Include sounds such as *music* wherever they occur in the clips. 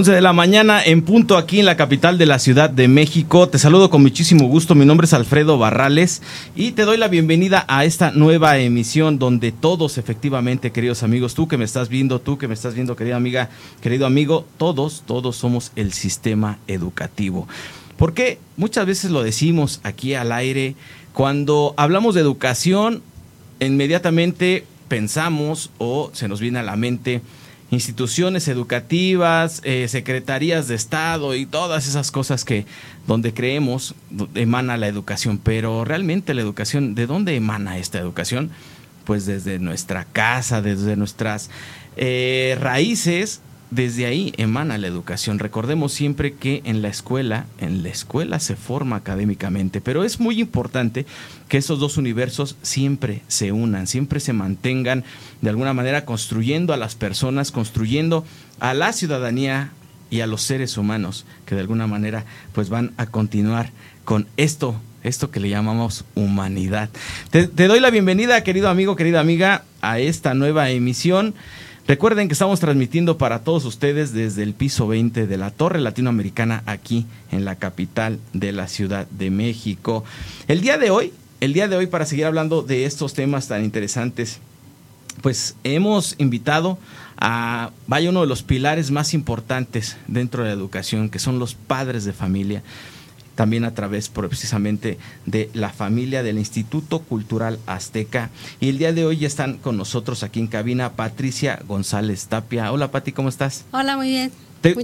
11 de la mañana en punto aquí en la capital de la Ciudad de México. Te saludo con muchísimo gusto. Mi nombre es Alfredo Barrales y te doy la bienvenida a esta nueva emisión donde todos efectivamente, queridos amigos, tú que me estás viendo, tú que me estás viendo, querida amiga, querido amigo, todos, todos somos el sistema educativo. Porque muchas veces lo decimos aquí al aire, cuando hablamos de educación, inmediatamente pensamos o se nos viene a la mente instituciones educativas, eh, secretarías de Estado y todas esas cosas que donde creemos emana la educación. Pero realmente la educación, ¿de dónde emana esta educación? Pues desde nuestra casa, desde nuestras eh, raíces desde ahí emana la educación. Recordemos siempre que en la escuela, en la escuela se forma académicamente, pero es muy importante que esos dos universos siempre se unan, siempre se mantengan de alguna manera construyendo a las personas, construyendo a la ciudadanía y a los seres humanos que de alguna manera pues van a continuar con esto esto que le llamamos humanidad. Te, te doy la bienvenida, querido amigo, querida amiga, a esta nueva emisión. Recuerden que estamos transmitiendo para todos ustedes desde el piso 20 de la Torre Latinoamericana aquí en la capital de la Ciudad de México. El día de hoy, el día de hoy para seguir hablando de estos temas tan interesantes, pues hemos invitado a, vaya uno de los pilares más importantes dentro de la educación, que son los padres de familia también a través precisamente de la familia del Instituto Cultural Azteca. Y el día de hoy ya están con nosotros aquí en cabina Patricia González Tapia. Hola Pati, ¿cómo estás? Hola, muy bien. ¿Te,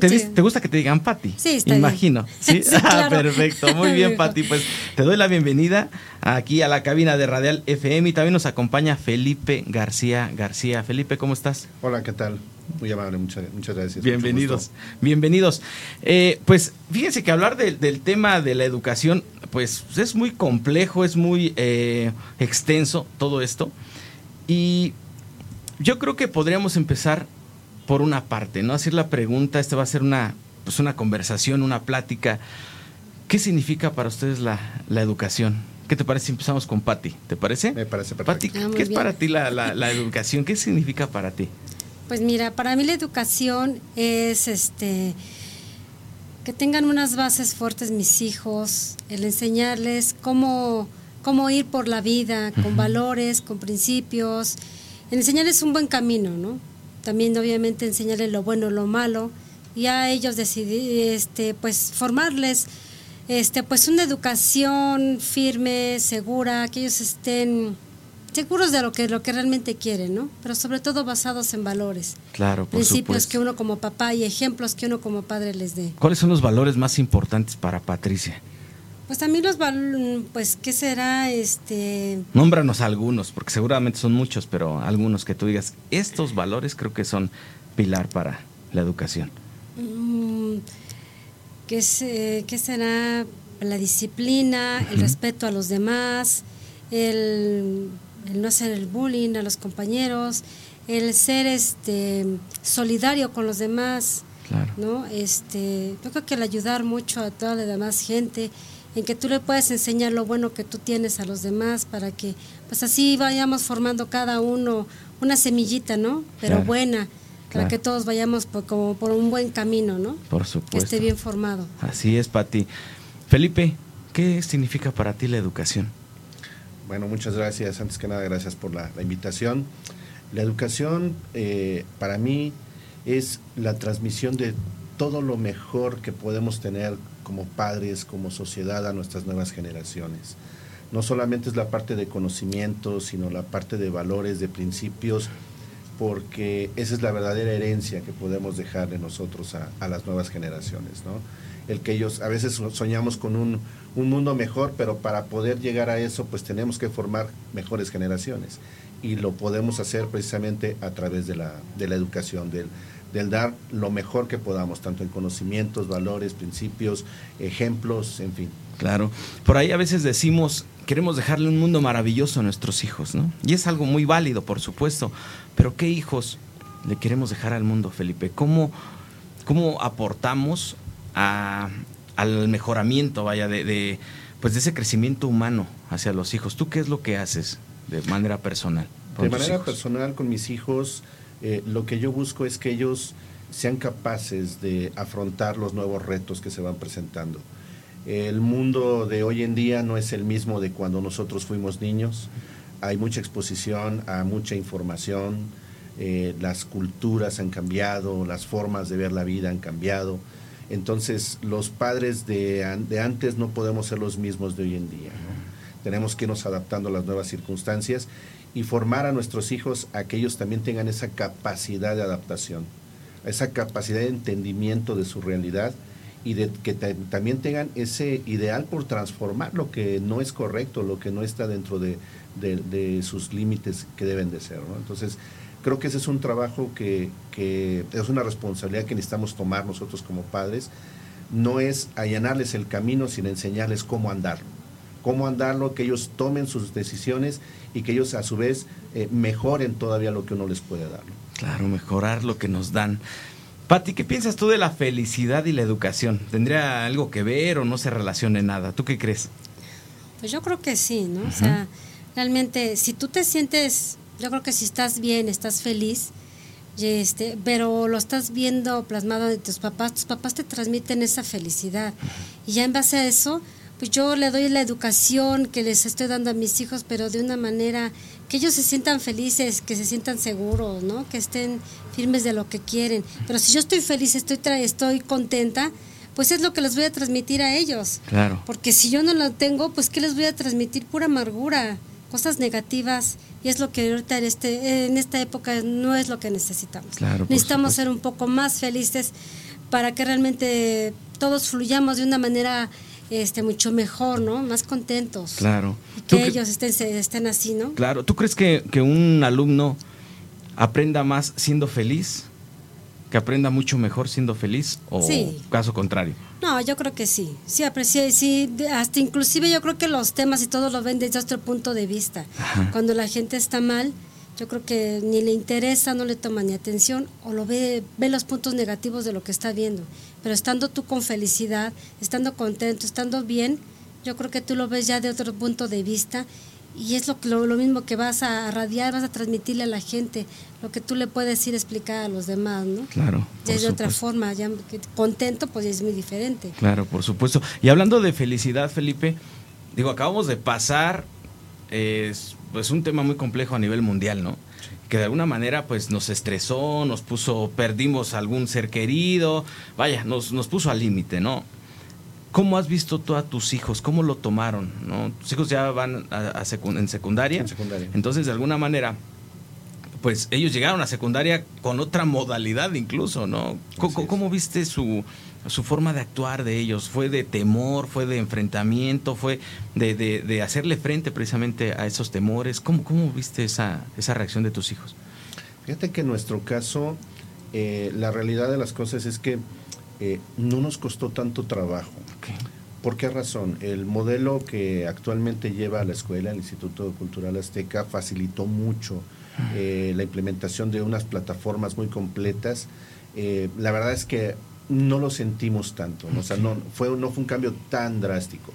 gusta que te digan Pati? Sí, está Imagino. *laughs* Sí, ah, perfecto. Muy bien, *laughs* Pati. Pues te doy la bienvenida aquí a la cabina de Radial FM y también nos acompaña Felipe García García. Felipe, ¿cómo estás? Hola, ¿qué tal? Muy amable, muchas, gracias. Bienvenidos, bienvenidos. Eh, pues fíjense que hablar del tema de la educación, pues es muy complejo, es muy eh, extenso todo esto. Y yo creo que podríamos empezar por una parte, ¿no? Hacer la pregunta, esta va a ser una, pues una conversación, una plática. ¿Qué significa para ustedes la, educación? ¿Qué te parece si empezamos con Patti? ¿Te parece? Me parece perfecto. Patti, ah, ¿qué es para ti la, la educación? ¿Qué significa para ti? Pues mira, para mí la educación es este que tengan unas bases fuertes mis hijos, el enseñarles cómo, cómo ir por la vida, con valores, con principios, enseñarles un buen camino, ¿no? También obviamente enseñarles lo bueno, lo malo, y a ellos decidir, este, pues formarles este, pues una educación firme, segura, que ellos estén seguros de lo que, lo que realmente quieren, ¿no? Pero sobre todo basados en valores. Claro, por Principios que uno como papá y ejemplos que uno como padre les dé. ¿Cuáles son los valores más importantes para Patricia? Pues también los valores, pues, ¿qué será? este Nómbranos algunos, porque seguramente son muchos, pero algunos que tú digas, estos valores creo que son pilar para la educación. Mm, ¿qué, ¿Qué será? La disciplina, el respeto a los demás, el el no hacer el bullying a los compañeros, el ser este solidario con los demás, ¿no? Este, yo creo que el ayudar mucho a toda la demás gente, en que tú le puedes enseñar lo bueno que tú tienes a los demás para que pues así vayamos formando cada uno una semillita, ¿no? Pero buena, para que todos vayamos por, como por un buen camino, ¿no? Por supuesto. Que esté bien formado. Así es, Pati. Felipe, ¿qué significa para ti la educación? Bueno, muchas gracias. Antes que nada, gracias por la, invitación. La educación eh, para mí es la transmisión de todo lo mejor que podemos tener como padres, como sociedad a nuestras nuevas generaciones. No solamente es la parte de conocimiento, sino la parte de valores, de principios, porque esa es la verdadera herencia que podemos dejar de nosotros a, a las nuevas generaciones. ¿no? El que ellos, a veces soñamos con un, un mundo mejor, pero para poder llegar a eso, pues tenemos que formar mejores generaciones. Y lo podemos hacer precisamente a través de la, de la educación, del, del dar lo mejor que podamos, tanto en conocimientos, valores, principios, ejemplos, en fin. Claro. Por ahí a veces decimos, queremos dejarle un mundo maravilloso a nuestros hijos, ¿no? Y es algo muy válido, por supuesto. Pero ¿qué hijos le queremos dejar al mundo, Felipe? ¿Cómo, cómo aportamos al mejoramiento, vaya, de, pues de ese crecimiento humano hacia los hijos? ¿Tú qué es lo que haces de manera personal? De manera personal con mis hijos, eh, lo que yo busco es que ellos sean capaces de afrontar los nuevos retos que se van presentando. El mundo de hoy en día no es el mismo de cuando nosotros fuimos niños. Hay mucha exposición a mucha información, eh, las culturas han cambiado, las formas de ver la vida han cambiado. Entonces, los padres de, antes no podemos ser los mismos de hoy en día. Tenemos que irnos adaptando a las nuevas circunstancias y formar a nuestros hijos a que ellos también tengan esa capacidad de adaptación, esa capacidad de entendimiento de su realidad y de que también tengan ese ideal por transformar lo que no es correcto, lo que no está dentro de, sus límites que deben de ser. Entonces, creo que ese es un trabajo que, es una responsabilidad que necesitamos tomar nosotros como padres. No es allanarles el camino, sino enseñarles cómo andarlo. Cómo andarlo, que ellos tomen sus decisiones y que ellos a su vez eh, mejoren todavía lo que uno les puede dar. Claro, mejorar lo que nos dan. Pati, ¿qué piensas tú de la felicidad y la educación? ¿Tendría algo que ver o no se relacione nada? ¿Tú qué crees? Pues yo creo que sí, ¿no? O sea, realmente, si tú te sientes yo creo que si estás bien, estás feliz, este, pero lo estás viendo plasmado de tus papás, tus papás te transmiten esa felicidad. Y ya en base a eso, pues yo le doy la educación que les estoy dando a mis hijos, pero de una manera que ellos se sientan felices, que se sientan seguros, ¿no? Que estén firmes de lo que quieren. Pero si yo estoy feliz, estoy estoy contenta, pues es lo que les voy a transmitir a ellos. Claro. Porque si yo no lo tengo, pues qué les voy a transmitir pura amargura, cosas negativas y es lo que ahorita en, este, en esta época no es lo que necesitamos. Necesitamos ser un poco más felices para que realmente todos fluyamos de una manera este mucho mejor, ¿no? Más contentos. Claro. que ellos estén, estén así, ¿no? Claro. ¿Tú crees que, que un alumno aprenda más siendo feliz? ¿Que aprenda mucho mejor siendo feliz? ¿O caso contrario? No, yo creo que sí. Sí, aprecié, sí, hasta inclusive yo creo que los temas y todo lo ven desde otro punto de vista. Cuando la gente está mal, yo creo que ni le interesa, no le toma ni atención o lo ve, ve los puntos negativos de lo que está viendo. Pero estando tú con felicidad, estando contento, estando bien, yo creo que tú lo ves ya de otro punto de vista y es lo, lo, lo, mismo que vas a radiar, vas a transmitirle a la gente, lo que tú le puedes ir a explicar a los demás, ¿no? Claro. Ya es de otra forma, ya contento, pues es muy diferente. Claro, por supuesto. Y hablando de felicidad, Felipe, digo, acabamos de pasar, es pues un tema muy complejo a nivel mundial, ¿no? que de alguna manera pues nos estresó, nos puso, perdimos algún ser querido, vaya, nos, nos puso al límite, ¿no? ¿Cómo has visto tú a tus hijos? ¿Cómo lo tomaron? ¿no? Tus hijos ya van a, en secundaria. En secundaria. Entonces, de alguna manera, pues ellos llegaron a secundaria con otra modalidad incluso, ¿no? ¿Cómo, viste su, su, forma de actuar de ellos? ¿Fue de temor? ¿Fue de enfrentamiento? ¿Fue de, de, hacerle frente precisamente a esos temores? ¿Cómo, cómo viste esa, esa reacción de tus hijos? Fíjate que en nuestro caso, eh, la realidad de las cosas es que eh, no nos costó tanto trabajo. ¿Por qué razón? El modelo que actualmente lleva la escuela, el Instituto Cultural Azteca, facilitó mucho eh, la implementación de unas plataformas muy completas. Eh, la verdad es que no lo sentimos tanto, ¿no? O sea, no fue, no fue un cambio tan drástico.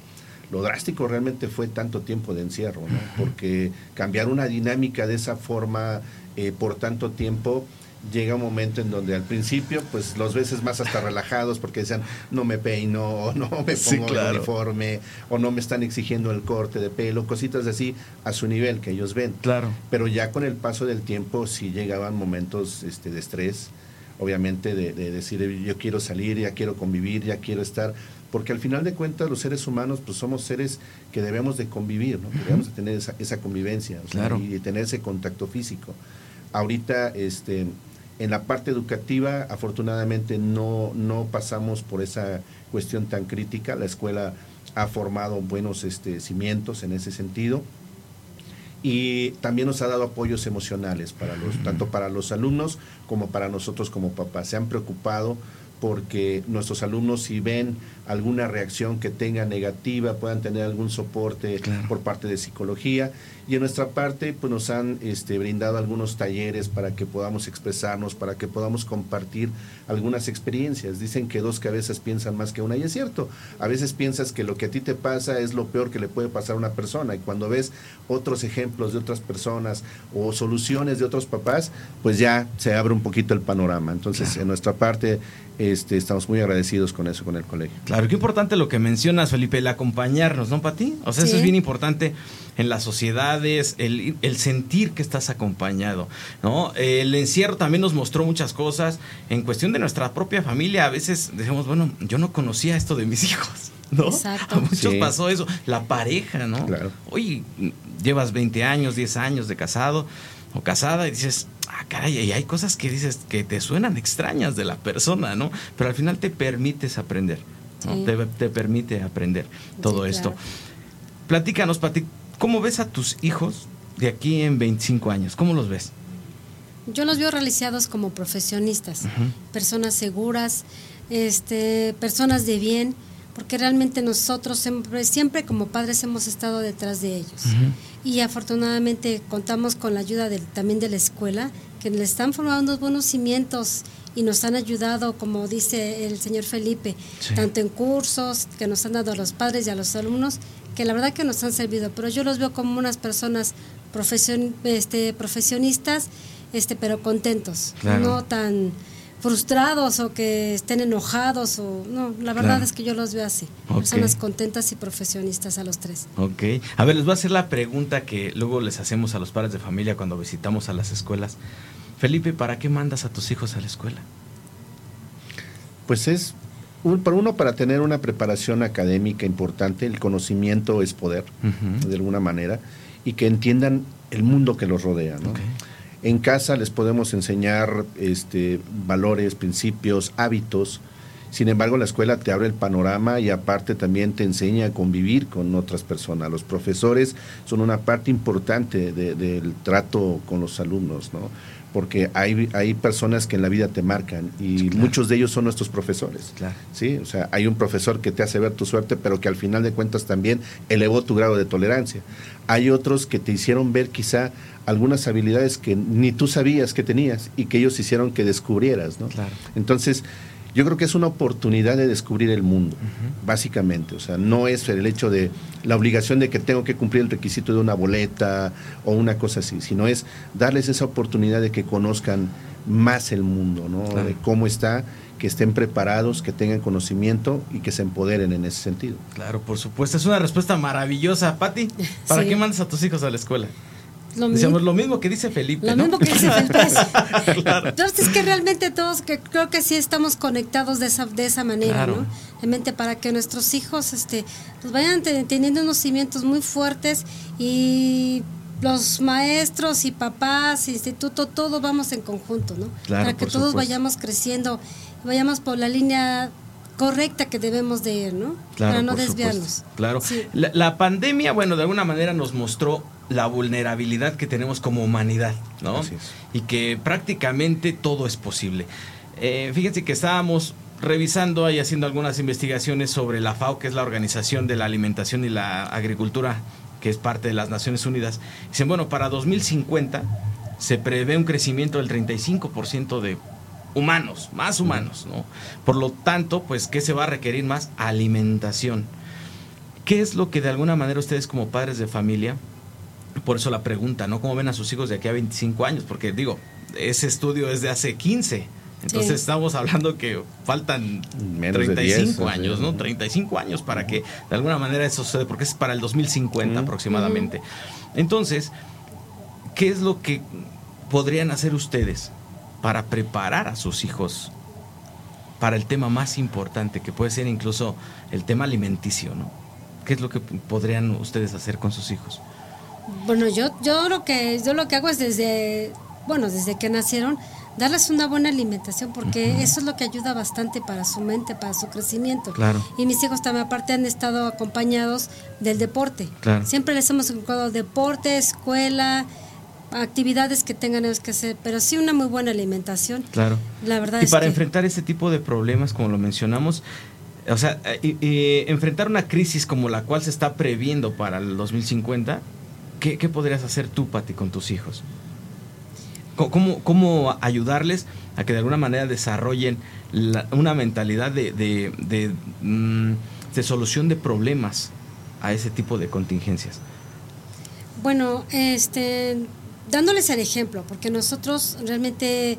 Lo drástico realmente fue tanto tiempo de encierro, ¿no? porque cambiar una dinámica de esa forma por tanto tiempo llega un momento en donde al principio, pues los veces más hasta *laughs* relajados porque decían, no me peino, o no me pongo el uniforme, o no me están exigiendo el corte de pelo, cositas así a su nivel que ellos ven. Claro. Pero ya con el paso del tiempo sí llegaban momentos este, de estrés, obviamente de, decir, yo quiero salir, ya quiero convivir, ya quiero estar, porque al final de cuentas los seres humanos pues somos seres que debemos de convivir, ¿no? debemos de tener esa, esa convivencia y de tener ese contacto físico. Ahorita, este, en la parte educativa, afortunadamente, no, no pasamos por esa cuestión tan crítica. La escuela ha formado buenos este, cimientos en ese sentido. y también nos ha dado apoyos emocionales para los, tanto para los alumnos como para nosotros como papás. Se han preocupado porque nuestros alumnos si ven alguna reacción que tenga negativa, puedan tener algún soporte por parte de psicología. Y en nuestra parte, pues nos han este, brindado algunos talleres para que podamos expresarnos, para que podamos compartir algunas experiencias. Dicen que dos cabezas piensan más que una, y es cierto. A veces piensas que lo que a ti te pasa es lo peor que le puede pasar a una persona, y cuando ves otros ejemplos de otras personas o soluciones de otros papás, pues ya se abre un poquito el panorama. Entonces, en nuestra parte, este, estamos muy agradecidos con eso, con el colegio. Claro, qué importante lo que mencionas, Felipe, el acompañarnos, ¿no, Pati? O sea, eso es bien importante en las sociedades, el, el, sentir que estás acompañado, ¿no? El encierro también nos mostró muchas cosas en cuestión de nuestra propia familia. A veces decimos, bueno, yo no conocía esto de mis *laughs* hijos. ¿no? Exacto. A muchos pasó eso. La pareja, ¿no? Claro. Oye, llevas 20 años, 10 años de casado o casada y dices, ah, caray, y hay cosas que dices que te suenan extrañas de la persona, ¿no? Pero al final te permites aprender, ¿no? Te, te, permite aprender todo Sí, esto. claro. Platícanos, Pati, ¿cómo ves a tus hijos de aquí en 25 años? ¿Cómo los ves? Yo los veo realizados como profesionistas, personas seguras, este, personas de bien, porque realmente nosotros siempre, siempre como padres hemos estado detrás de ellos. Y afortunadamente contamos con la ayuda del- también de la escuela, que le están formando unos buenos cimientos y nos han ayudado, como dice el señor Felipe, Sí. tanto en cursos que nos han dado a los padres y a los alumnos, que la verdad que nos han servido, pero yo los veo como unas personas profesion, este, profesionistas, este, pero contentos, Claro. no tan frustrados o que estén enojados o no, la verdad Claro. es que yo los veo así, Ok. personas contentas y profesionistas a los tres. Ok. A ver, les voy a hacer la pregunta que luego les hacemos a los padres de familia cuando visitamos a las escuelas. Felipe, ¿para qué mandas a tus hijos a la escuela? Pues es, un- por uno, para tener una preparación académica importante, el conocimiento es poder, de alguna manera, y que entiendan el mundo que los rodea. ¿no? En casa les podemos enseñar este, valores, principios, hábitos. Sin embargo, la escuela te abre el panorama y aparte también te enseña a convivir con otras personas. Los profesores son una parte importante de- del trato con los alumnos, ¿no? Porque hay, hay personas que en la vida te marcan y claro. muchos de ellos son nuestros profesores. Claro. Sí, o sea, hay un profesor que te hace ver tu suerte, pero que al final de cuentas también elevó tu grado de tolerancia. Hay otros que te hicieron ver quizá algunas habilidades que ni tú sabías que tenías y que ellos hicieron que descubrieras, ¿no? Claro. Entonces, yo creo que es una oportunidad de descubrir el mundo, básicamente. O sea, no es el hecho de la obligación de que tengo que cumplir el requisito de una boleta o una cosa así, sino es darles esa oportunidad de que conozcan más el mundo, ¿no? Claro. De cómo está, que estén preparados, que tengan conocimiento y que se empoderen en ese sentido. Claro, por supuesto. Es una respuesta maravillosa. Pati, ¿para Sí. qué mandas a tus hijos a la escuela? Lo Decíamos mi- lo mismo que dice Felipe. Lo ¿no? mismo que dice Felipe. *laughs* Claro. Entonces es que realmente todos que creo que sí estamos conectados de esa de esa manera, Claro. ¿no? Realmente para que nuestros hijos este pues vayan te- teniendo unos cimientos muy fuertes y los maestros y papás, instituto, todos vamos en conjunto, ¿no? Claro, para que todos supuesto. vayamos creciendo, vayamos por la línea correcta que debemos de ir, ¿no? Claro, para no desviarnos. supuesto. Claro. Sí. La, la pandemia, bueno, de alguna manera nos mostró la vulnerabilidad que tenemos como humanidad, ¿no? Así es. Y que prácticamente todo es posible. Eh, fíjense que estábamos revisando y haciendo algunas investigaciones sobre la FAO, que es la Organización de la Alimentación y la Agricultura, que es parte de las Naciones Unidas. Dicen, bueno, para 2050 se prevé un crecimiento del 35% de humanos, más humanos, ¿no? Por lo tanto, pues, ¿qué se va a requerir más? Alimentación. ¿Qué es lo que de alguna manera ustedes como padres de familia, por eso la pregunta, ¿no? ¿Cómo ven a sus hijos de aquí a 25 años? Porque digo, ese estudio es de hace 15. Entonces Sí. estamos hablando que faltan Menos de 35 10, años, sí. ¿no? 35 años para que de alguna manera eso suceda, porque es para el 2050 Ujú. aproximadamente. Entonces, ¿qué es lo que podrían hacer ustedes para preparar a sus hijos para el tema más importante, que puede ser incluso el tema alimenticio, ¿no? ¿Qué es lo que podrían ustedes hacer con sus hijos? Bueno, yo, yo lo que yo lo que hago es desde, bueno, desde que nacieron, darles una buena alimentación, porque eso es lo que ayuda bastante para su mente, para su crecimiento. Claro. Y mis hijos también aparte han estado acompañados del deporte. Claro. Siempre les hemos enfocado deporte, escuela, actividades que tengan ellos que hacer, pero sí una muy buena alimentación. Claro. La verdad y es para que- enfrentar este tipo de problemas, como lo mencionamos, o sea, eh, y enfrentar una crisis como la cual se está previendo para el 2050, ¿qué, qué podrías hacer tú, Pati, con tus hijos? ¿Cómo, cómo ayudarles a que de alguna manera desarrollen la- una mentalidad de, de, de, mm, de solución de problemas a ese tipo de contingencias? Bueno, este, dándoles el ejemplo, porque nosotros realmente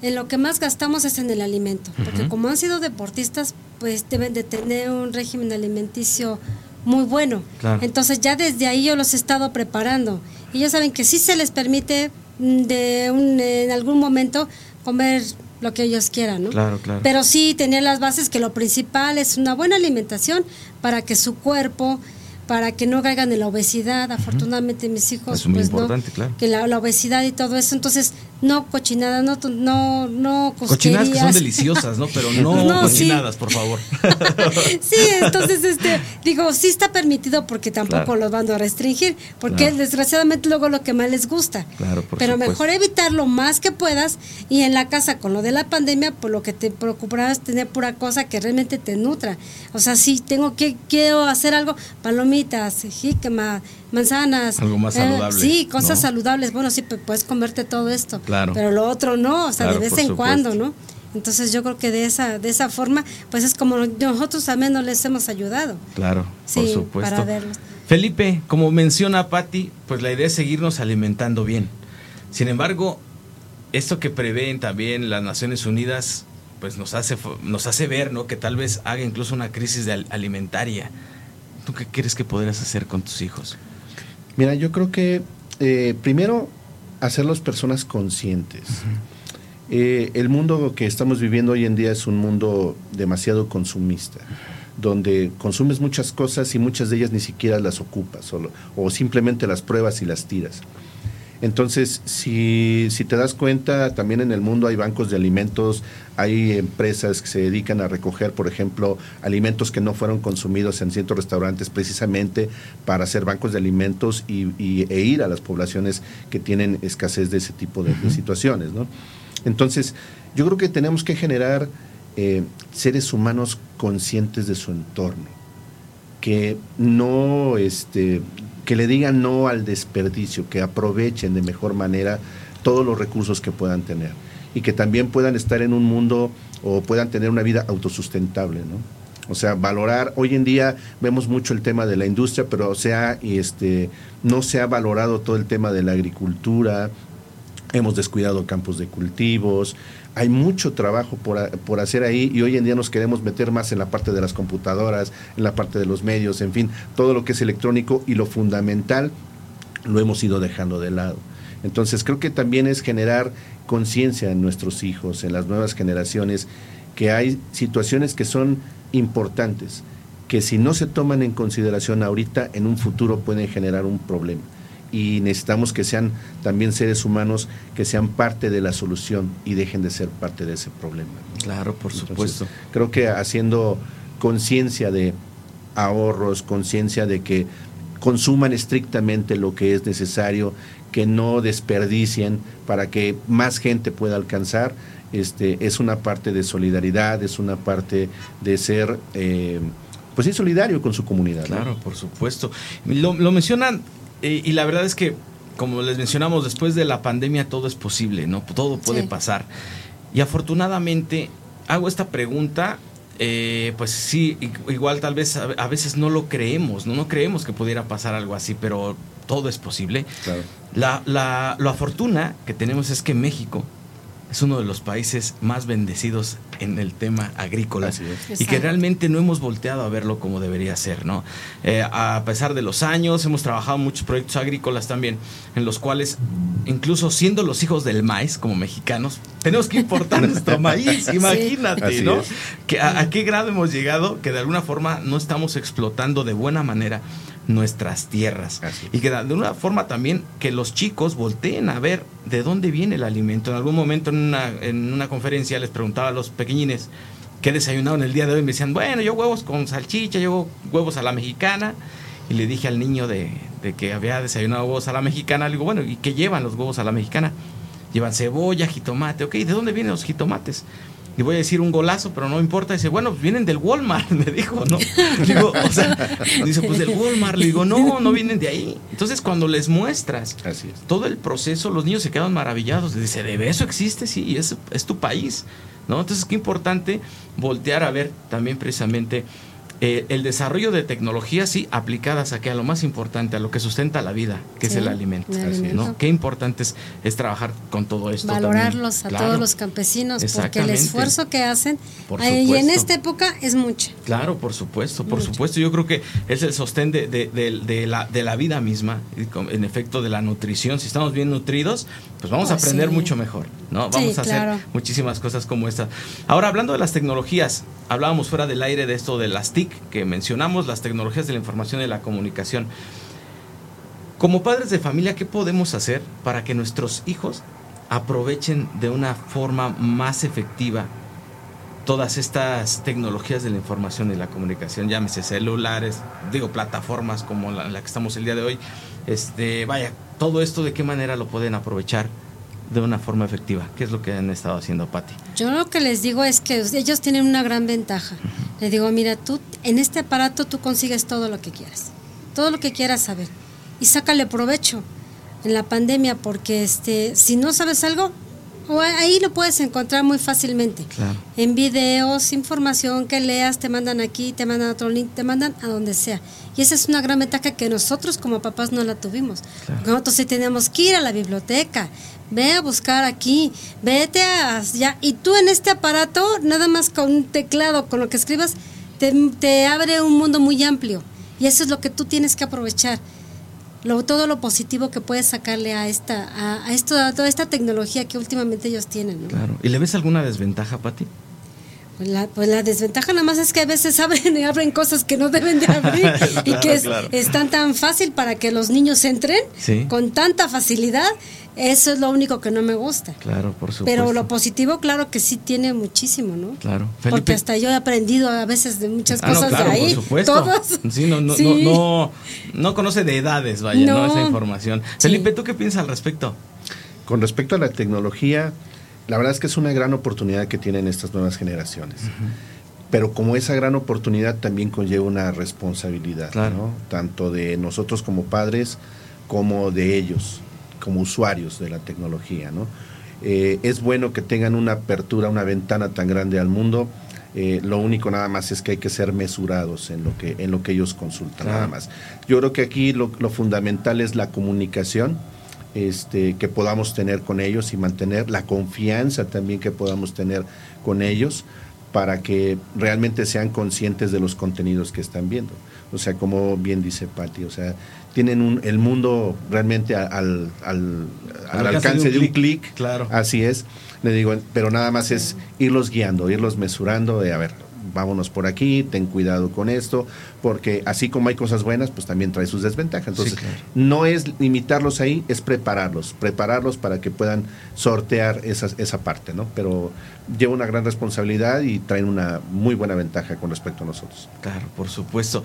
en lo que más gastamos es en el alimento, porque Ujú. como han sido deportistas, pues deben de tener un régimen alimenticio muy bueno. Claro. Entonces ya desde ahí yo los he estado preparando y ya saben que sí se les permite mm, de un, en algún momento comer lo que ellos quieran, ¿no? Claro, claro. Pero sí tener las bases que lo principal es una buena alimentación para que su cuerpo, para que no caigan en la obesidad. Afortunadamente mis hijos, Es muy pues no, importante, claro. que la, la obesidad y todo eso. Entonces no cochinada, no, no, no Cochinadas que son deliciosas, ¿no? Pero *laughs* no, No, sí. cochinadas, por favor. *laughs* Sí, entonces, este, digo, sí está permitido porque tampoco Claro. los van a restringir, porque Claro. desgraciadamente luego lo que más les gusta. Claro, por Pero supuesto. mejor evitar lo más que puedas y en la casa con lo de la pandemia, por lo que te procurarás tener pura cosa que realmente te nutra. O sea, si tengo que quiero hacer algo, palomitas, jícama, manzanas. Algo más eh, saludable, sí, cosas ¿no? saludables. Bueno, sí, puedes comerte todo esto. Claro. Pero lo otro no, o sea, Claro, de vez por en supuesto. cuando, ¿no? Entonces yo creo que de esa de esa forma, pues es como nosotros también nos les hemos ayudado. Claro, por Sí, supuesto. para verlos. Felipe, como menciona Patti, pues la idea es seguirnos alimentando bien. Sin embargo, esto que prevén también las Naciones Unidas, pues nos hace, nos hace ver, ¿no? Que tal vez haga incluso una crisis de al- alimentaria. ¿Tú qué crees que podrías hacer con tus hijos? Mira, yo creo que eh, primero hacerlos personas conscientes. Eh, el mundo que estamos viviendo hoy en día es un mundo demasiado consumista, donde consumes muchas cosas y muchas de ellas ni siquiera las ocupas solo, o simplemente las pruebas y las tiras. Entonces, si, si te das cuenta, también en el mundo hay bancos de alimentos, hay empresas que se dedican a recoger, por ejemplo, alimentos que no fueron consumidos en ciertos restaurantes precisamente para hacer bancos de alimentos y, y- e ir a las poblaciones que tienen escasez de ese tipo de, de situaciones. ¿no? Entonces, yo creo que tenemos que generar eh, seres humanos conscientes de su entorno que no este que le digan no al desperdicio, que aprovechen de mejor manera todos los recursos que puedan tener y que también puedan estar en un mundo o puedan tener una vida autosustentable, ¿no? O sea, valorar, hoy en día vemos mucho el tema de la industria, pero o sea, este, no se ha valorado todo el tema de la agricultura, hemos descuidado campos de cultivos, hay mucho trabajo por, por hacer ahí y hoy en día nos queremos meter más en la parte de las computadoras, en la parte de los medios, en fin, todo lo que es electrónico y lo fundamental lo hemos ido dejando de lado. Entonces creo que también es generar conciencia en nuestros hijos, en las nuevas generaciones, que hay situaciones que son importantes, que si no se toman en consideración ahorita, en un futuro pueden generar un problema. Y necesitamos que sean también seres humanos que sean parte de la solución y dejen de ser parte de ese problema. Claro, por Entonces, supuesto. creo que haciendo conciencia de ahorros, conciencia de que consuman estrictamente lo que es necesario, que no desperdicien para que más gente pueda alcanzar, este, es una parte de solidaridad, es una parte de ser, eh, pues sí, solidario con su comunidad. ¿no? Claro, por supuesto. Lo, lo mencionan y la verdad es que, como les mencionamos, después de la pandemia todo es posible, ¿no? Todo puede Sí. pasar. Y afortunadamente hago esta pregunta, eh, pues sí, igual tal vez a, a veces no lo creemos, ¿no? No creemos que pudiera pasar algo así, pero todo es posible. Claro. La, la, la fortuna que tenemos es que México es uno de los países más bendecidos en el tema agrícola y que realmente no hemos volteado a verlo como debería ser, ¿no? Eh, a pesar de los años, hemos trabajado muchos proyectos agrícolas también, en los cuales, incluso siendo los hijos del maíz como mexicanos, tenemos que importar *laughs* nuestro maíz, imagínate, ¿no? es. Que a, a qué grado hemos llegado que de alguna forma no estamos explotando de buena manera nuestras tierras. Y que de una forma también que los chicos volteen a ver de dónde viene el alimento. En algún momento en una, en una conferencia les preguntaba a los pequeñines qué desayunaron el día de hoy. Me decían, bueno, yo huevos con salchicha, yo huevos a la mexicana. Y le dije al niño de, de que había desayunado huevos a la mexicana, le digo, bueno, ¿y qué llevan los huevos a la mexicana? Llevan cebolla, jitomate, ok, ¿de dónde vienen los jitomates? Y voy a decir un golazo, pero no importa. Dice, bueno, vienen del Walmart, *laughs* me dijo, ¿no? Digo, o sea, dice, pues del Walmart. Le digo, no, no vienen de ahí. Entonces, cuando les muestras todo el proceso, los niños se quedan maravillados. Dice, ¿de eso existe? Sí, es, es tu país, ¿no? Entonces, qué importante voltear a ver también precisamente eh, el desarrollo de tecnologías, sí, aplicadas aquí a lo más importante, a lo que sustenta la vida, que es el alimento. ¿no? Qué importante es, trabajar con todo esto. Valorarlos a todos los campesinos, porque el esfuerzo que hacen y en esta época es mucho. Claro, por supuesto, por supuesto. Yo creo que es el sostén de, de, la, de la vida misma, en efecto, de la nutrición. Si estamos bien nutridos, pues vamos a pues aprender mucho mejor, ¿no? Vamos a hacer muchísimas cosas como esta. Ahora, hablando de las tecnologías, hablábamos fuera del aire de esto de las TIC que mencionamos, las tecnologías de la información y la comunicación. Como padres de familia, ¿qué podemos hacer para que nuestros hijos aprovechen de una forma más efectiva todas estas tecnologías de la información y la comunicación, llámese celulares, digo, plataformas como la, la que estamos el día de hoy, este, vaya, todo esto de qué manera lo pueden aprovechar de una forma efectiva. ¿Qué es lo que han estado haciendo, Patti? Yo lo que les digo es que ellos tienen una gran ventaja. Les digo, mira, tú en este aparato tú consigues todo lo que quieras, todo lo que quieras saber y sácale provecho en la pandemia porque este si no sabes algo ahí lo puedes encontrar muy fácilmente. En videos, información que leas, te mandan aquí, te mandan a otro link, te mandan a donde sea. Y esa es una gran ventaja que nosotros como papás no la tuvimos. Nosotros sí teníamos que ir a la biblioteca, ve a buscar aquí, vete a ya. Y tú en este aparato, nada más con un teclado, con lo que escribas, te, te abre un mundo muy amplio. Y eso es lo que tú tienes que aprovechar todo lo positivo que puedes sacarle a esta a, esto a toda esta tecnología que últimamente ellos tienen. Claro. ¿Y le ves alguna desventaja, Pati? Pues la, pues la desventaja nada más es que a veces abren *laughs* y abren cosas que no deben de abrir *laughs* y que es, están tan fácil para que los niños entren con tanta facilidad eso es lo único que no me gusta. Claro, por supuesto. Pero lo positivo, claro que sí tiene muchísimo, ¿no? Claro. Porque hasta yo he aprendido a veces de muchas ah, cosas de ahí. Por supuesto. Todos. Sí, no, no, no, no, conoce de edades, vaya, no. Esa información. Felipe, ¿tú qué piensas al respecto? Con respecto a la tecnología, la verdad es que es una gran oportunidad que tienen estas nuevas generaciones. Pero como esa gran oportunidad también conlleva una responsabilidad, ¿no? Tanto de nosotros como padres como de ellos como usuarios de la tecnología. ¿no? Eh, es bueno que tengan una apertura, una ventana tan grande al mundo. Eh, lo único nada más es que hay que ser mesurados en lo que, en lo que ellos consultan, nada más. Yo creo que aquí lo, fundamental es la comunicación. Este, que podamos tener con ellos y mantener la confianza también que podamos tener con ellos para que realmente sean conscientes de los contenidos que están viendo. O sea, como bien dice Patti, o sea, tienen un, el mundo realmente al, al, alcance de un clic. Claro. Así es. Le digo, pero nada más es irlos guiando, irlos mesurando de, a ver, vámonos por aquí, ten cuidado con esto, porque así como hay cosas buenas, pues también trae sus desventajas. Entonces, no es limitarlos ahí, es prepararlos, prepararlos para que puedan sortear esa, esa parte, ¿no? Pero lleva una gran responsabilidad y traen una muy buena ventaja con respecto a nosotros. Claro, por supuesto.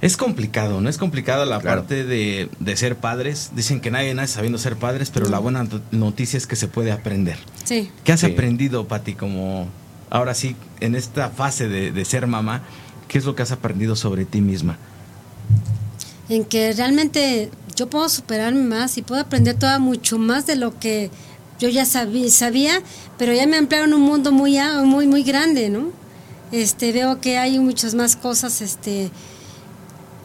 Es complicado, ¿no? Es complicada la parte de, ser padres. Dicen que nadie nace sabiendo ser padres, pero la buena noticia es que se puede aprender. Sí. ¿Qué has aprendido, Pati, como ahora sí, en esta fase de, ser mamá? ¿Qué es lo que has aprendido sobre ti misma? En que realmente yo puedo superarme más y puedo aprender toda mucho más de lo que yo ya sabía, sabía pero ya me ampliaron un mundo muy, muy, muy grande, ¿no? Este, veo que hay muchas más cosas, este,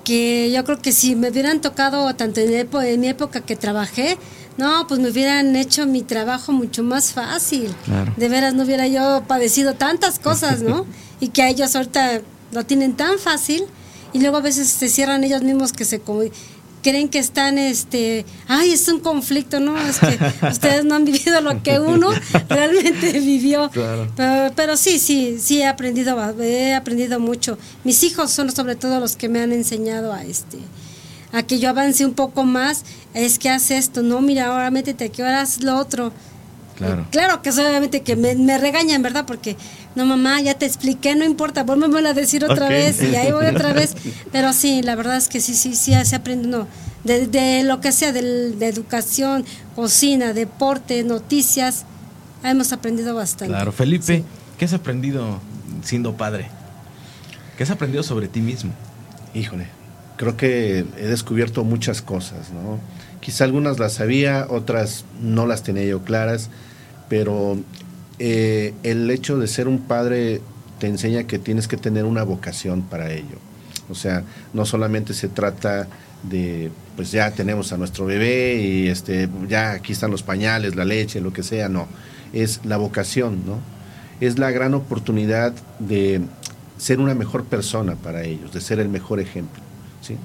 que yo creo que si me hubieran tocado tanto en, mi época que trabajé, no, pues me hubieran hecho mi trabajo mucho más fácil. De veras no hubiera yo padecido tantas cosas, ¿no? *laughs* y que a ellos ahorita lo tienen tan fácil y luego a veces se cierran ellos mismos que se creen que están, este, ay, es un conflicto, ¿no? Es que *laughs* ustedes no han vivido lo que uno *laughs* realmente vivió. Pero, sí, sí, sí he aprendido, he aprendido mucho. Mis hijos son sobre todo los que me han enseñado a, este, a que yo avance un poco más, es que haz esto, no, mira, ahora métete aquí, ahora haz lo otro. Claro. Claro que obviamente que me, me, regañan, ¿verdad? Porque, no, mamá, ya te expliqué, no importa, vuélveme a decir otra vez y ahí voy otra vez. *laughs* Pero sí, la verdad es que sí, sí, sí, se aprende, no, de, lo que sea, de, educación, cocina, deporte, noticias, hemos aprendido bastante. Claro, Felipe, ¿qué has aprendido siendo padre? ¿Qué has aprendido sobre ti mismo? Híjole, creo que he descubierto muchas cosas, ¿no? Quizá algunas las sabía, otras no las tenía yo claras, pero eh, el hecho de ser un padre te enseña que tienes que tener una vocación para ello. O sea, no solamente se trata de, pues ya tenemos a nuestro bebé y este, ya aquí están los pañales, la leche, lo que sea, no. Es la vocación, ¿no? Es la gran oportunidad de ser una mejor persona para ellos, de ser el mejor ejemplo, ¿sí?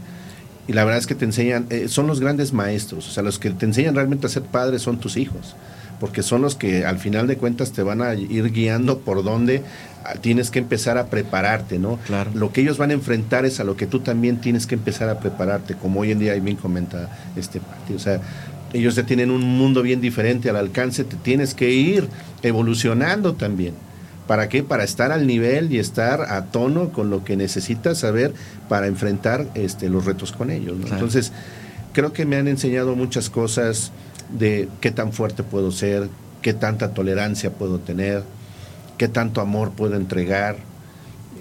y la verdad es que te enseñan, eh, son los grandes maestros, o sea, los que te enseñan realmente a ser padre son tus hijos, porque son los que al final de cuentas te van a ir guiando por dónde ah, tienes que empezar a prepararte, ¿no? Claro. Lo que ellos van a enfrentar es a lo que tú también tienes que empezar a prepararte, como hoy en día bien comenta este partido, o sea, ellos ya tienen un mundo bien diferente al alcance, te tienes que ir evolucionando también. ¿Para qué? Para estar al nivel y estar a tono con lo que necesitas saber para enfrentar este, los retos con ellos. Entonces, creo que me han enseñado muchas cosas de qué tan fuerte puedo ser, qué tanta tolerancia puedo tener, qué tanto amor puedo entregar,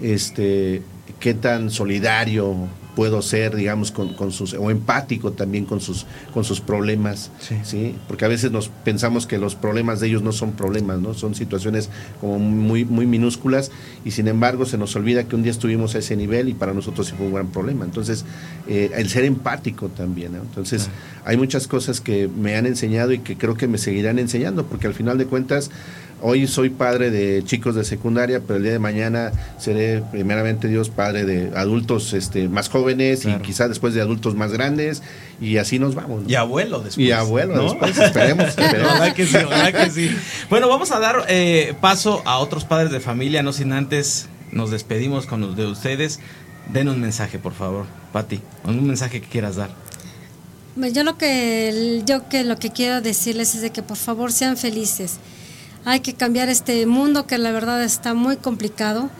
este, qué tan solidario puedo ser, digamos, con, con, sus, o empático también con sus, con sus problemas, sí. Porque a veces nos pensamos que los problemas de ellos no son problemas, ¿no? Son situaciones como muy, muy minúsculas y sin embargo se nos olvida que un día estuvimos a ese nivel y para nosotros sí fue un gran problema. Entonces, eh, el ser empático también, ¿no? Entonces, hay muchas cosas que me han enseñado y que creo que me seguirán enseñando, porque al final de cuentas, Hoy soy padre de chicos de secundaria, pero el día de mañana seré primeramente Dios padre de adultos este, más jóvenes y quizá después de adultos más grandes y así nos vamos. Y abuelo después. Y abuelo después, esperemos. *laughs* esperemos. que sí, que sí. Bueno, vamos a dar eh, paso a otros padres de familia, no sin antes nos despedimos con los de ustedes. Den un mensaje, por favor, Pati, un mensaje que quieras dar. Yo lo que yo que lo que quiero decirles es de que por favor sean felices hay que cambiar este mundo que la verdad está muy complicado.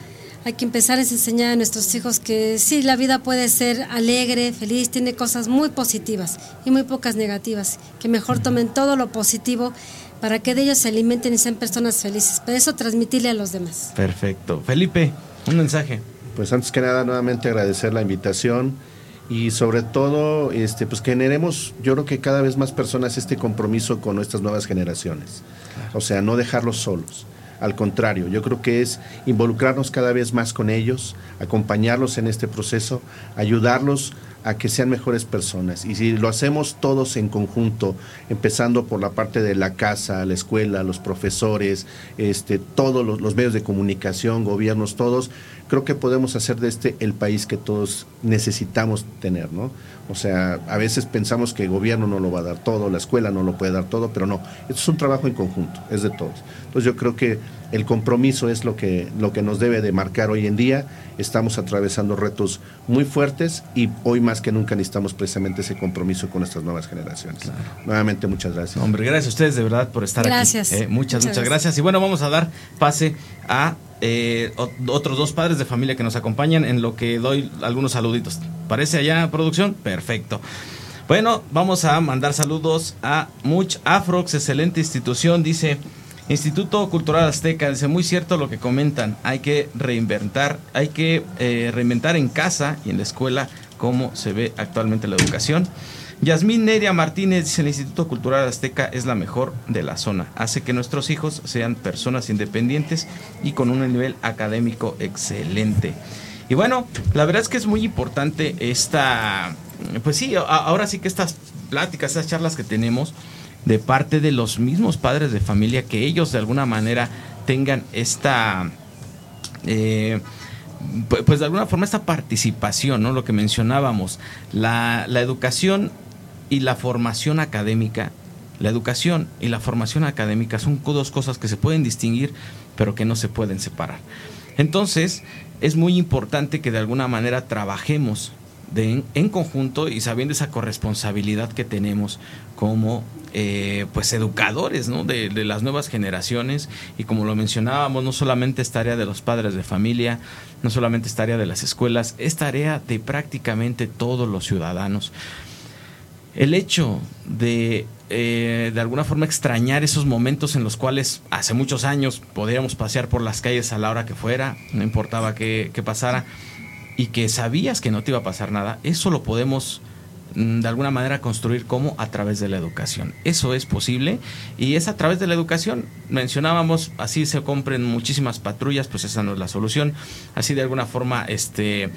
Hay que empezar a enseñar a nuestros hijos que sí, la vida puede ser alegre, feliz, tiene cosas muy positivas y muy pocas negativas. Que mejor tomen todo lo positivo para que de ellos se alimenten y sean personas felices. Pero eso transmitirle a los demás. Perfecto. Felipe, un mensaje. Pues antes que nada, nuevamente agradecer la invitación y sobre todo este pues generemos yo creo que cada vez más personas este compromiso con nuestras nuevas generaciones. O sea no dejarlos solos. Al contrario yo creo que es involucrarnos cada vez más con ellos acompañarlos en este proceso ayudarlos a que sean mejores personas. Y si lo hacemos todos en conjunto, empezando por la parte de la casa, la escuela, los profesores, este, todos los, los medios de comunicación, gobiernos, todos, creo que podemos hacer de este el país que todos necesitamos tener, ¿no? O sea, a veces pensamos que el gobierno no lo va a dar todo, la escuela no lo puede dar todo, pero no, esto es un trabajo en conjunto, es de todos. Entonces yo creo que el compromiso es lo que, lo que nos debe de marcar hoy en día. Estamos atravesando retos muy fuertes y hoy más que nunca necesitamos precisamente ese compromiso con nuestras nuevas generaciones. Nuevamente, muchas gracias. Hombre, gracias a ustedes de verdad por estar gracias. aquí. Eh, muchas, muchas, gracias. Y bueno, vamos a dar pase a eh, otros dos padres de familia que nos acompañan en lo que doy algunos saluditos. ¿Parece allá, producción? Perfecto. Bueno, vamos a mandar saludos a Much Afrox, excelente institución, dice Instituto Cultural Azteca, dice muy cierto lo que comentan, hay que reinventar, hay que eh, reinventar en casa y en la escuela cómo se ve actualmente la educación. Yasmín Neria Martínez dice el Instituto Cultural Azteca es la mejor de la zona. Hace que nuestros hijos sean personas independientes y con un nivel académico excelente. Y bueno, la verdad es que es muy importante esta, pues sí, ahora sí que estas pláticas, estas charlas que tenemos de parte de los mismos padres de familia, que ellos de alguna manera tengan esta... Eh, pues de alguna forma esta participación, ¿no? Lo que mencionábamos, la, la educación y la formación académica, la educación y la formación académica son dos cosas que se pueden distinguir, pero que no se pueden separar. Entonces, es muy importante que de alguna manera trabajemos en conjunto y sabiendo esa corresponsabilidad que tenemos como eh, pues educadores de, de, las nuevas generaciones. Y como lo mencionábamos no solamente es tarea de los padres de familia no solamente es tarea de las escuelas es tarea de prácticamente todos los ciudadanos el hecho de eh, de alguna forma extrañar esos momentos en los cuales hace muchos años podíamos pasear por las calles a la hora que fuera, no importaba qué, qué pasara, y que sabías que no te iba a pasar nada, eso lo podemos mm, de alguna manera construir como a través de la educación. Eso es posible y es a través de la educación. Mencionábamos, así se compren muchísimas patrullas, pues esa no es la solución. Así de alguna forma, este,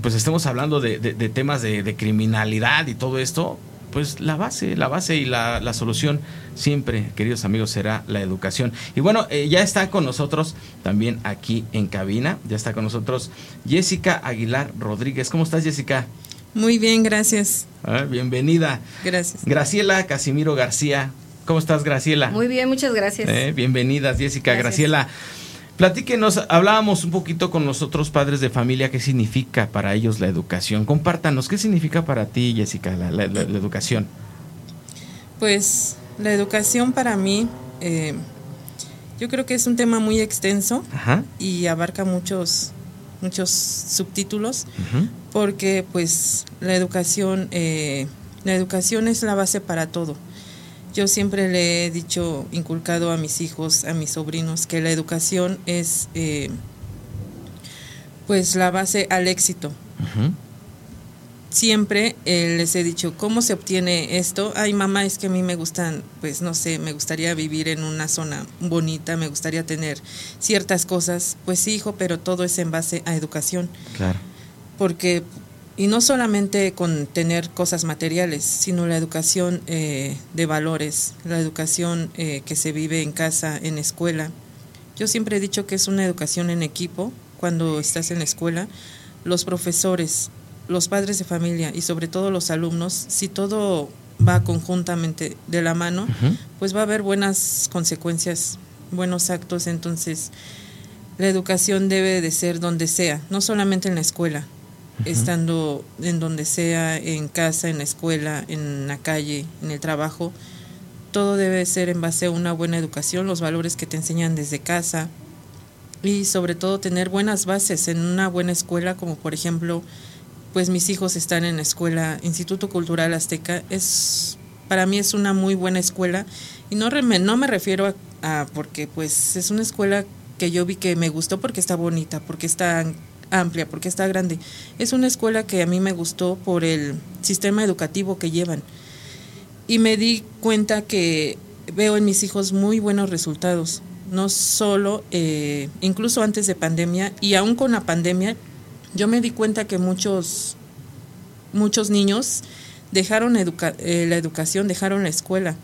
pues estemos hablando de, de, de temas de, de, criminalidad y todo esto, pues la base, la base y la, la solución siempre, queridos amigos, será la educación. Y bueno, eh, ya está con nosotros también aquí en cabina, ya está con nosotros Jessica Aguilar Rodríguez. ¿Cómo estás, Jessica? Muy bien, gracias. Ah, bienvenida. Gracias. Graciela Casimiro García. ¿Cómo estás, Graciela? Muy bien, muchas gracias. Eh, bienvenidas, Jessica. Gracias. Graciela. Platíquenos, hablábamos un poquito con los otros padres de familia qué significa para ellos la educación. Compártanos, ¿qué significa para ti, Jessica, la, la, la, la educación? Pues la educación para mí, eh, yo creo que es un tema muy extenso Ajá. y abarca muchos, muchos subtítulos, uh -huh. porque pues la educación, eh, la educación es la base para todo. Yo siempre le he dicho, inculcado a mis hijos, a mis sobrinos, que la educación es eh, pues la base al éxito. Uh -huh. Siempre eh, les he dicho, ¿cómo se obtiene esto? Ay, mamá, es que a mí me gustan, pues no sé, me gustaría vivir en una zona bonita, me gustaría tener ciertas cosas. Pues sí, hijo, pero todo es en base a educación. Claro. Porque y no solamente con tener cosas materiales, sino la educación eh, de valores, la educación eh, que se vive en casa, en escuela. Yo siempre he dicho que es una educación en equipo cuando estás en la escuela. Los profesores, los padres de familia y sobre todo los alumnos, si todo va conjuntamente de la mano, uh -huh. pues va a haber buenas consecuencias, buenos actos. Entonces, la educación debe de ser donde sea, no solamente en la escuela, estando en donde sea, en casa, en la escuela, en la calle, en el trabajo, todo debe ser en base a una buena educación, los valores que te enseñan desde casa y sobre todo tener buenas bases en una buena escuela, como por ejemplo, pues mis hijos están en la escuela Instituto Cultural Azteca, es para mí es una muy buena escuela y no, no me refiero a, a porque pues es una escuela que yo vi que me gustó porque está bonita, porque está amplia, porque está grande. Es una escuela que a mí me gustó por el sistema educativo que llevan. Y me di cuenta que veo en mis hijos muy buenos resultados. No solo, eh, incluso antes de pandemia y aún con la pandemia, yo me di cuenta que muchos, muchos niños dejaron eh, la educación, dejaron la escuela.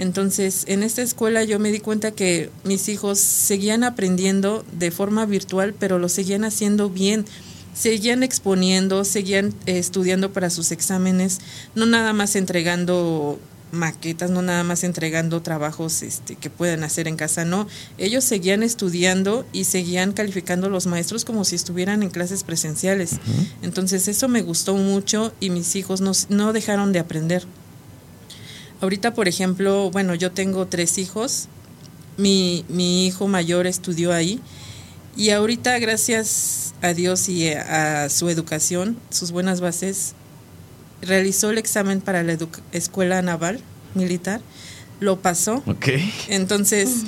Entonces, en esta escuela yo me di cuenta que mis hijos seguían aprendiendo de forma virtual, pero lo seguían haciendo bien. Seguían exponiendo, seguían eh, estudiando para sus exámenes, no nada más entregando maquetas, no nada más entregando trabajos este, que puedan hacer en casa, no. Ellos seguían estudiando y seguían calificando a los maestros como si estuvieran en clases presenciales. Uh -huh. Entonces eso me gustó mucho y mis hijos no, no dejaron de aprender. Ahorita, por ejemplo, bueno, yo tengo tres hijos, mi, mi hijo mayor estudió ahí y ahorita gracias a Dios y a, a su educación, sus buenas bases, realizó el examen para la escuela naval militar, lo pasó. Okay. Entonces,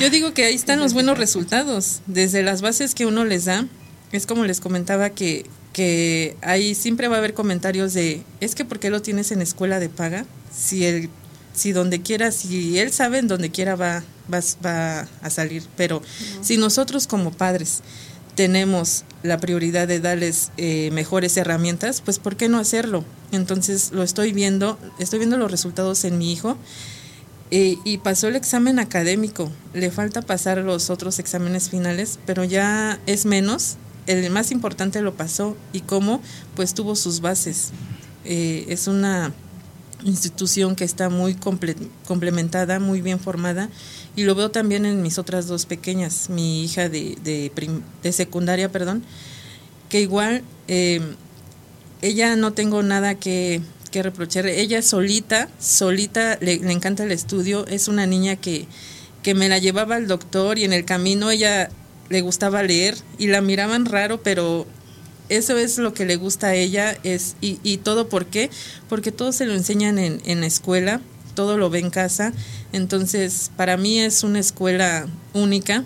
yo digo que ahí están los buenos resultados, desde las bases que uno les da, es como les comentaba que, que ahí siempre va a haber comentarios de, es que ¿por qué lo tienes en escuela de paga? Si él, si donde quiera, si él sabe en donde quiera va, va, va a salir, pero no. si nosotros como padres tenemos la prioridad de darles eh, mejores herramientas, pues ¿por qué no hacerlo? Entonces lo estoy viendo, estoy viendo los resultados en mi hijo eh, y pasó el examen académico, le falta pasar los otros exámenes finales, pero ya es menos, el más importante lo pasó y cómo, pues tuvo sus bases. Eh, es una institución que está muy comple complementada, muy bien formada y lo veo también en mis otras dos pequeñas, mi hija de, de, de secundaria, perdón, que igual eh, ella no tengo nada que, que reprochar. Ella solita, solita le, le, encanta el estudio. Es una niña que, que me la llevaba al doctor y en el camino ella le gustaba leer y la miraban raro, pero eso es lo que le gusta a ella es y, y todo por qué porque todo se lo enseñan en, en la escuela todo lo ve en casa. Entonces para mí es una escuela única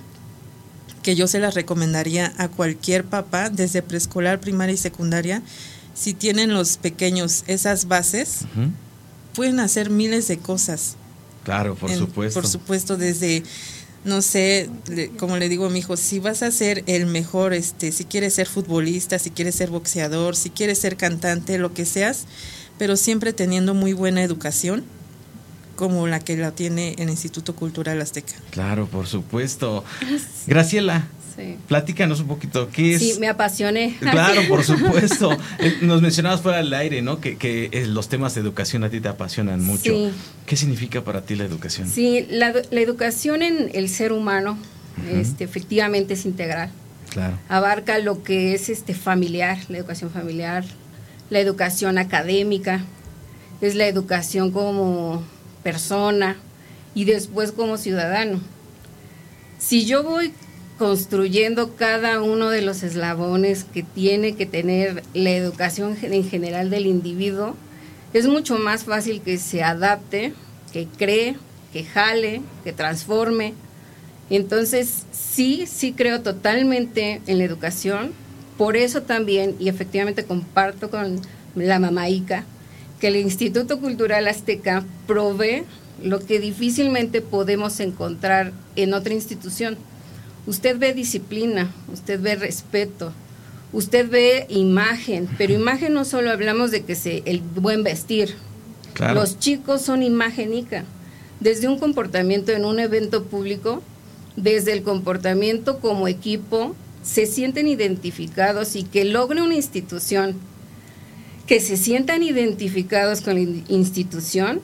que yo se la recomendaría a cualquier papá desde preescolar primaria y secundaria. Si tienen los pequeños esas bases uh -huh. pueden hacer miles de cosas. Claro por en, supuesto. por supuesto desde no sé, le, como le digo a mi hijo, si vas a ser el mejor, este, si quieres ser futbolista, si quieres ser boxeador, si quieres ser cantante, lo que seas, pero siempre teniendo muy buena educación, como la que la tiene el Instituto Cultural Azteca. Claro, por supuesto. *laughs* Graciela. Sí. Platícanos un poquito, ¿qué es? Sí, me apasioné. Claro, por *laughs* supuesto. Nos mencionabas fuera del aire, ¿no? Que, que, los temas de educación a ti te apasionan mucho. Sí. ¿Qué significa para ti la educación? Sí, la, la educación en el ser humano uh -huh. este, efectivamente es integral. Claro. Abarca lo que es este familiar, la educación familiar, la educación académica, es la educación como persona y después como ciudadano. Si yo voy construyendo cada uno de los eslabones que tiene que tener la educación en general del individuo, es mucho más fácil que se adapte, que cree, que jale, que transforme. Entonces, sí, sí creo totalmente en la educación. Por eso también, y efectivamente comparto con la mamaica, que el Instituto Cultural Azteca provee lo que difícilmente podemos encontrar en otra institución usted ve disciplina, usted ve respeto, usted ve imagen, pero imagen no solo hablamos de que se el buen vestir. Claro. Los chicos son imagénica, desde un comportamiento en un evento público, desde el comportamiento como equipo, se sienten identificados y que logre una institución que se sientan identificados con la institución,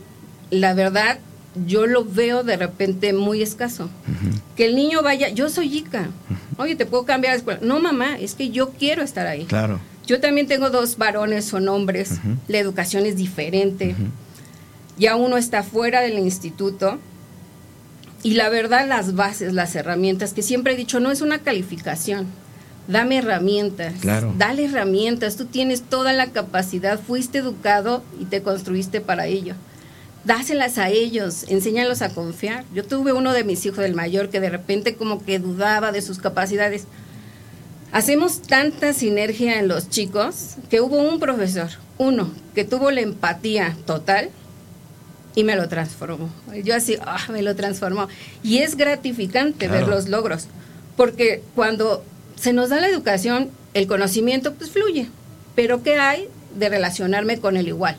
la verdad yo lo veo de repente muy escaso. Uh -huh. Que el niño vaya, yo soy Ica, uh -huh. oye, ¿te puedo cambiar de escuela? No, mamá, es que yo quiero estar ahí. Claro. Yo también tengo dos varones, son hombres, uh -huh. la educación es diferente. Ya uno está fuera del instituto y la verdad las bases, las herramientas, que siempre he dicho, no es una calificación. Dame herramientas, claro. dale herramientas, tú tienes toda la capacidad, fuiste educado y te construiste para ello dáselas a ellos, enséñalos a confiar. Yo tuve uno de mis hijos, del mayor, que de repente como que dudaba de sus capacidades. Hacemos tanta sinergia en los chicos que hubo un profesor, uno, que tuvo la empatía total y me lo transformó. Yo así, ah, me lo transformó. Y es gratificante claro. ver los logros, porque cuando se nos da la educación, el conocimiento pues fluye. Pero ¿qué hay de relacionarme con el igual?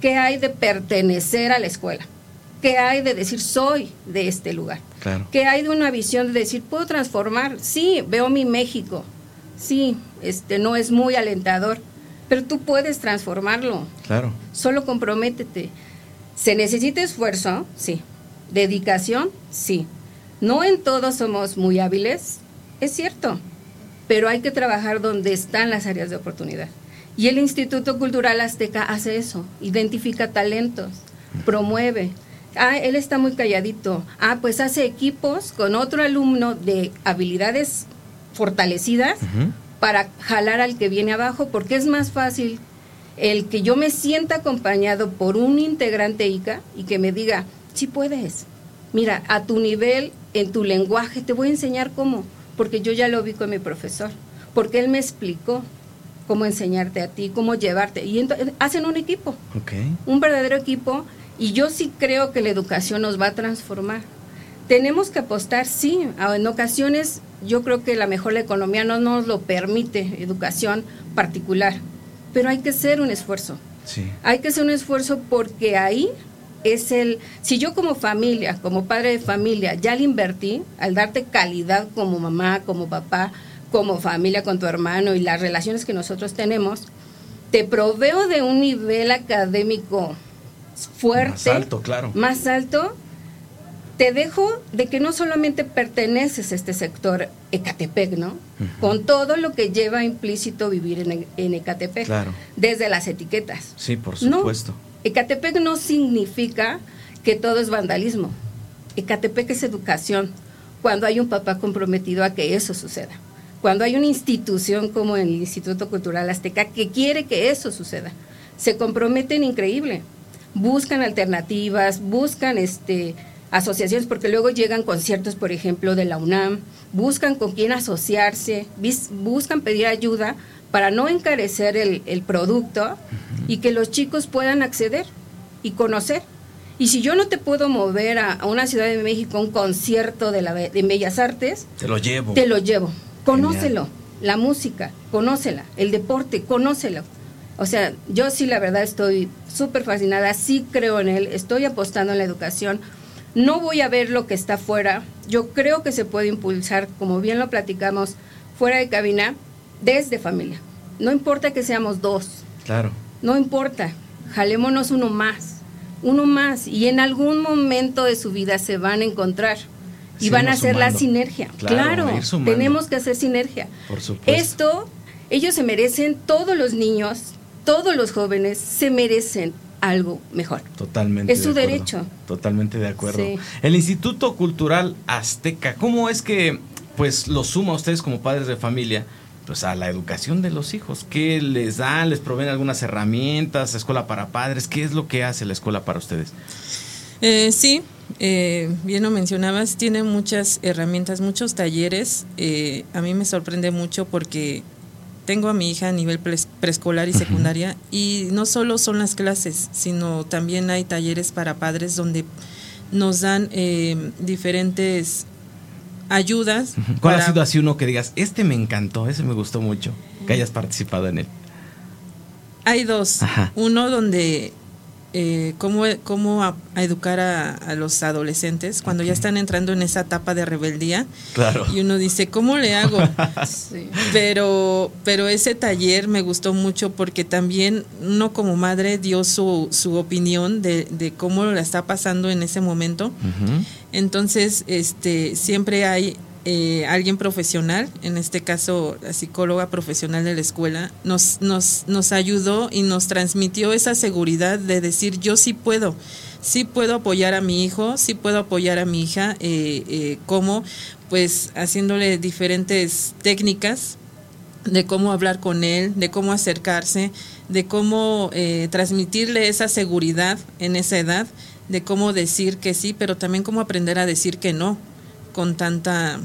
¿Qué hay de pertenecer a la escuela? ¿Qué hay de decir soy de este lugar? Claro. ¿Qué hay de una visión de decir puedo transformar? Sí, veo mi México. Sí, este no es muy alentador, pero tú puedes transformarlo. Claro. Solo comprométete. ¿Se necesita esfuerzo? Sí. ¿Dedicación? Sí. No en todos somos muy hábiles, es cierto, pero hay que trabajar donde están las áreas de oportunidad. Y el Instituto Cultural Azteca hace eso, identifica talentos, promueve. Ah, él está muy calladito. Ah, pues hace equipos con otro alumno de habilidades fortalecidas uh -huh. para jalar al que viene abajo, porque es más fácil el que yo me sienta acompañado por un integrante ICA y que me diga, sí puedes. Mira, a tu nivel, en tu lenguaje, te voy a enseñar cómo, porque yo ya lo vi con mi profesor, porque él me explicó cómo enseñarte a ti, cómo llevarte. Y entonces, hacen un equipo, okay. un verdadero equipo, y yo sí creo que la educación nos va a transformar. Tenemos que apostar, sí, en ocasiones yo creo que la mejor la economía no nos lo permite, educación particular, pero hay que hacer un esfuerzo. Sí. Hay que hacer un esfuerzo porque ahí es el, si yo como familia, como padre de familia, ya le invertí al darte calidad como mamá, como papá, como familia con tu hermano y las relaciones que nosotros tenemos, te proveo de un nivel académico fuerte, más alto, claro. Más alto, te dejo de que no solamente perteneces a este sector, Ecatepec, ¿no? Con todo lo que lleva implícito vivir en, en Ecatepec. Claro. Desde las etiquetas. Sí, por No, supuesto. Ecatepec no significa que todo es vandalismo. Ecatepec es educación. Cuando hay un papá comprometido a que eso suceda. Cuando hay una institución como el Instituto Cultural Azteca que quiere que eso suceda. Se comprometen increíble. Buscan alternativas, buscan este asociaciones, porque luego llegan conciertos, por ejemplo, de la UNAM, buscan con quién asociarse, bis- buscan pedir ayuda para no encarecer el, el producto y que los chicos puedan acceder y conocer. Y si yo no te puedo mover a, a una Ciudad de México, a un concierto de, la, de Bellas Artes, Te lo llevo. te lo llevo. Conócelo. La música, conócela. El deporte, conócelo. O sea, yo sí, la verdad, estoy súper fascinada. Sí creo en él. Estoy apostando en la educación. No voy a ver lo que está fuera. Yo creo que se puede impulsar, como bien lo platicamos, fuera de cabina, desde familia. No importa que seamos dos. Claro. No importa, jalémonos uno más, uno más, y en algún momento de su vida se van a encontrar y van a hacer la sinergia. Claro, tenemos que hacer sinergia. Por supuesto. Esto, ellos se merecen, todos los niños, todos los jóvenes se merecen algo mejor. Totalmente. Es su de derecho. Totalmente de acuerdo. Sí. El Instituto Cultural Azteca, ¿cómo es que pues lo suma a ustedes como padres de familia? Pues a la educación de los hijos. ¿Qué les dan? ¿Les proveen algunas herramientas? ¿Escuela para padres? ¿Qué es lo que hace la escuela para ustedes? Eh, sí, eh, bien lo mencionabas, tiene muchas herramientas, muchos talleres. Eh, a mí me sorprende mucho porque tengo a mi hija a nivel preescolar y secundaria y no solo son las clases, sino también hay talleres para padres donde nos dan eh, diferentes ayudas. ¿Cuál para- ha sido así uno que digas, este me encantó, ese me gustó mucho, que hayas participado en él? Hay dos. Ajá. Uno donde eh, cómo, cómo a, a educar a, a los adolescentes cuando ya están entrando en esa etapa de rebeldía. Claro. Y uno dice, ¿cómo le hago? *laughs* Sí. Pero, pero ese taller me gustó mucho porque también uno como madre dio su, su opinión de, de cómo la está pasando en ese momento. Entonces, este, siempre hay eh, alguien profesional, en este caso la psicóloga profesional de la escuela, nos, nos, nos ayudó y nos transmitió esa seguridad de decir yo sí puedo, sí puedo apoyar a mi hijo, sí puedo apoyar a mi hija, eh, eh, pues haciéndole diferentes técnicas de cómo hablar con él, de cómo acercarse, de cómo eh, transmitirle esa seguridad en esa edad, de cómo decir que sí, pero también cómo aprender a decir que no con tanta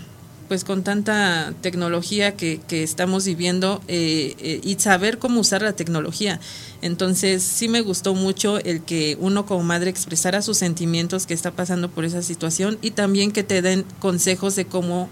pues con tanta tecnología que, que estamos viviendo eh, eh, y saber cómo usar la tecnología. Entonces sí me gustó mucho el que uno como madre expresara sus sentimientos que está pasando por esa situación y también que te den consejos de cómo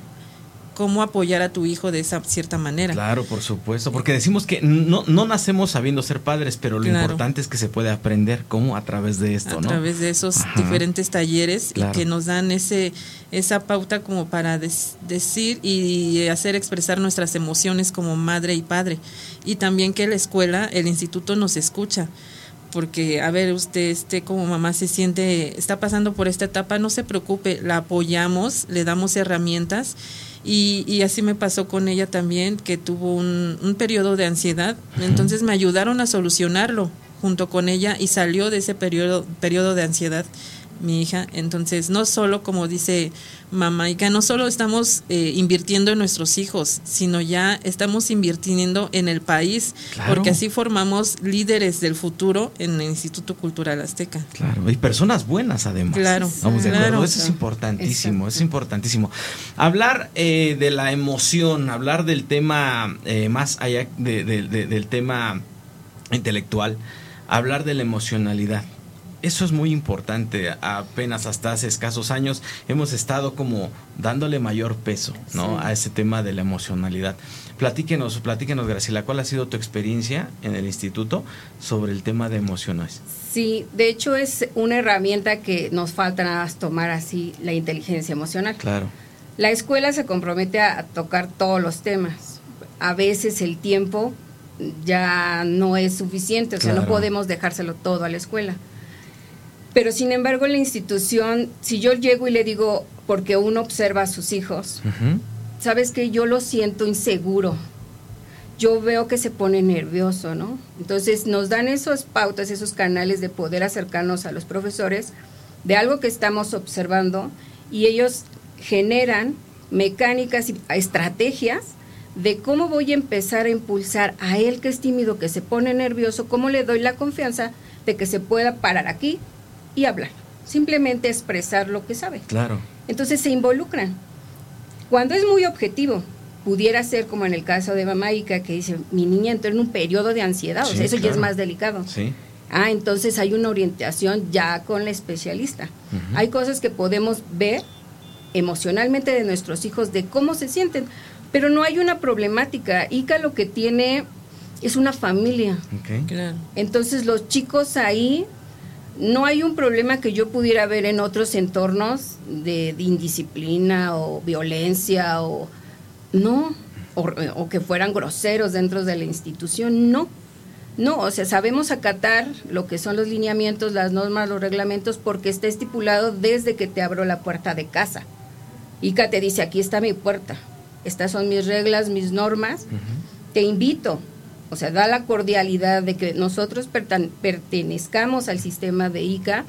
cómo apoyar a tu hijo de esa cierta manera. Claro, por supuesto, porque decimos que no, no nacemos sabiendo ser padres, pero lo Claro. importante es que se puede aprender cómo a través de esto, a ¿no? través de esos Ajá. diferentes talleres Claro. y que nos dan ese esa pauta como para des- decir y hacer expresar nuestras emociones como madre y padre y también que la escuela el instituto nos escucha porque a ver usted este como mamá se siente está pasando por esta etapa no se preocupe la apoyamos le damos herramientas y, y así me pasó con ella también que tuvo un, un periodo de ansiedad. Entonces me ayudaron a solucionarlo junto con ella y salió de ese periodo periodo de ansiedad mi hija entonces no solo como dice mamá y que no solo estamos eh, invirtiendo en nuestros hijos sino ya estamos invirtiendo en el país Claro. porque así formamos líderes del futuro en el Instituto Cultural Azteca. Claro, y personas buenas además. Claro, Vamos de claro. acuerdo, eso es importantísimo, es importantísimo. Hablar eh, de la emoción, hablar del tema eh, más allá de- de- de- del tema intelectual, hablar de la emocionalidad. Eso es muy importante. Apenas hasta hace escasos años hemos estado como dándole mayor peso, ¿no? Sí. A ese tema de la emocionalidad. Platíquenos, platíquenos, Graciela, ¿cuál ha sido tu experiencia en el instituto sobre el tema de emociones? Sí, de hecho es una herramienta que nos falta nada más tomar así la inteligencia emocional. Claro. La escuela se compromete a, tocar todos los temas. A veces el tiempo ya no es suficiente, o sea, no podemos dejárselo todo a la escuela. Pero sin embargo, la institución, si yo llego y le digo, porque uno observa a sus hijos, sabes que yo lo siento inseguro. Yo veo que se pone nervioso, ¿no? Entonces nos dan esas pautas, esos canales de poder acercarnos a los profesores de algo que estamos observando y ellos generan mecánicas y estrategias de cómo voy a empezar a impulsar a él que es tímido, que se pone nervioso, cómo le doy la confianza de que se pueda parar aquí y hablar. Simplemente expresar lo que sabe. Claro. Entonces se involucran. Cuando es muy objetivo, pudiera ser como en el caso de Mamaica, que dice, mi niña entró en un periodo de ansiedad, o sea, eso ya es más delicado. Sí. Ah, entonces hay una orientación ya con la especialista. Hay cosas que podemos ver emocionalmente de nuestros hijos, de cómo se sienten, pero no hay una problemática. Ica lo que tiene es una familia. Claro. Entonces los chicos ahí no hay un problema que yo pudiera ver en otros entornos de, de indisciplina o violencia o no, o, o, que fueran groseros dentro de la institución, no. No, o sea, sabemos acatar lo que son los lineamientos, las normas, los reglamentos, porque está estipulado desde que te abro la puerta de casa. Ica te dice, aquí está mi puerta, estas son mis reglas, mis normas, uh -huh. te invito, o sea, da la cordialidad de que nosotros pertenezcamos al sistema de ICA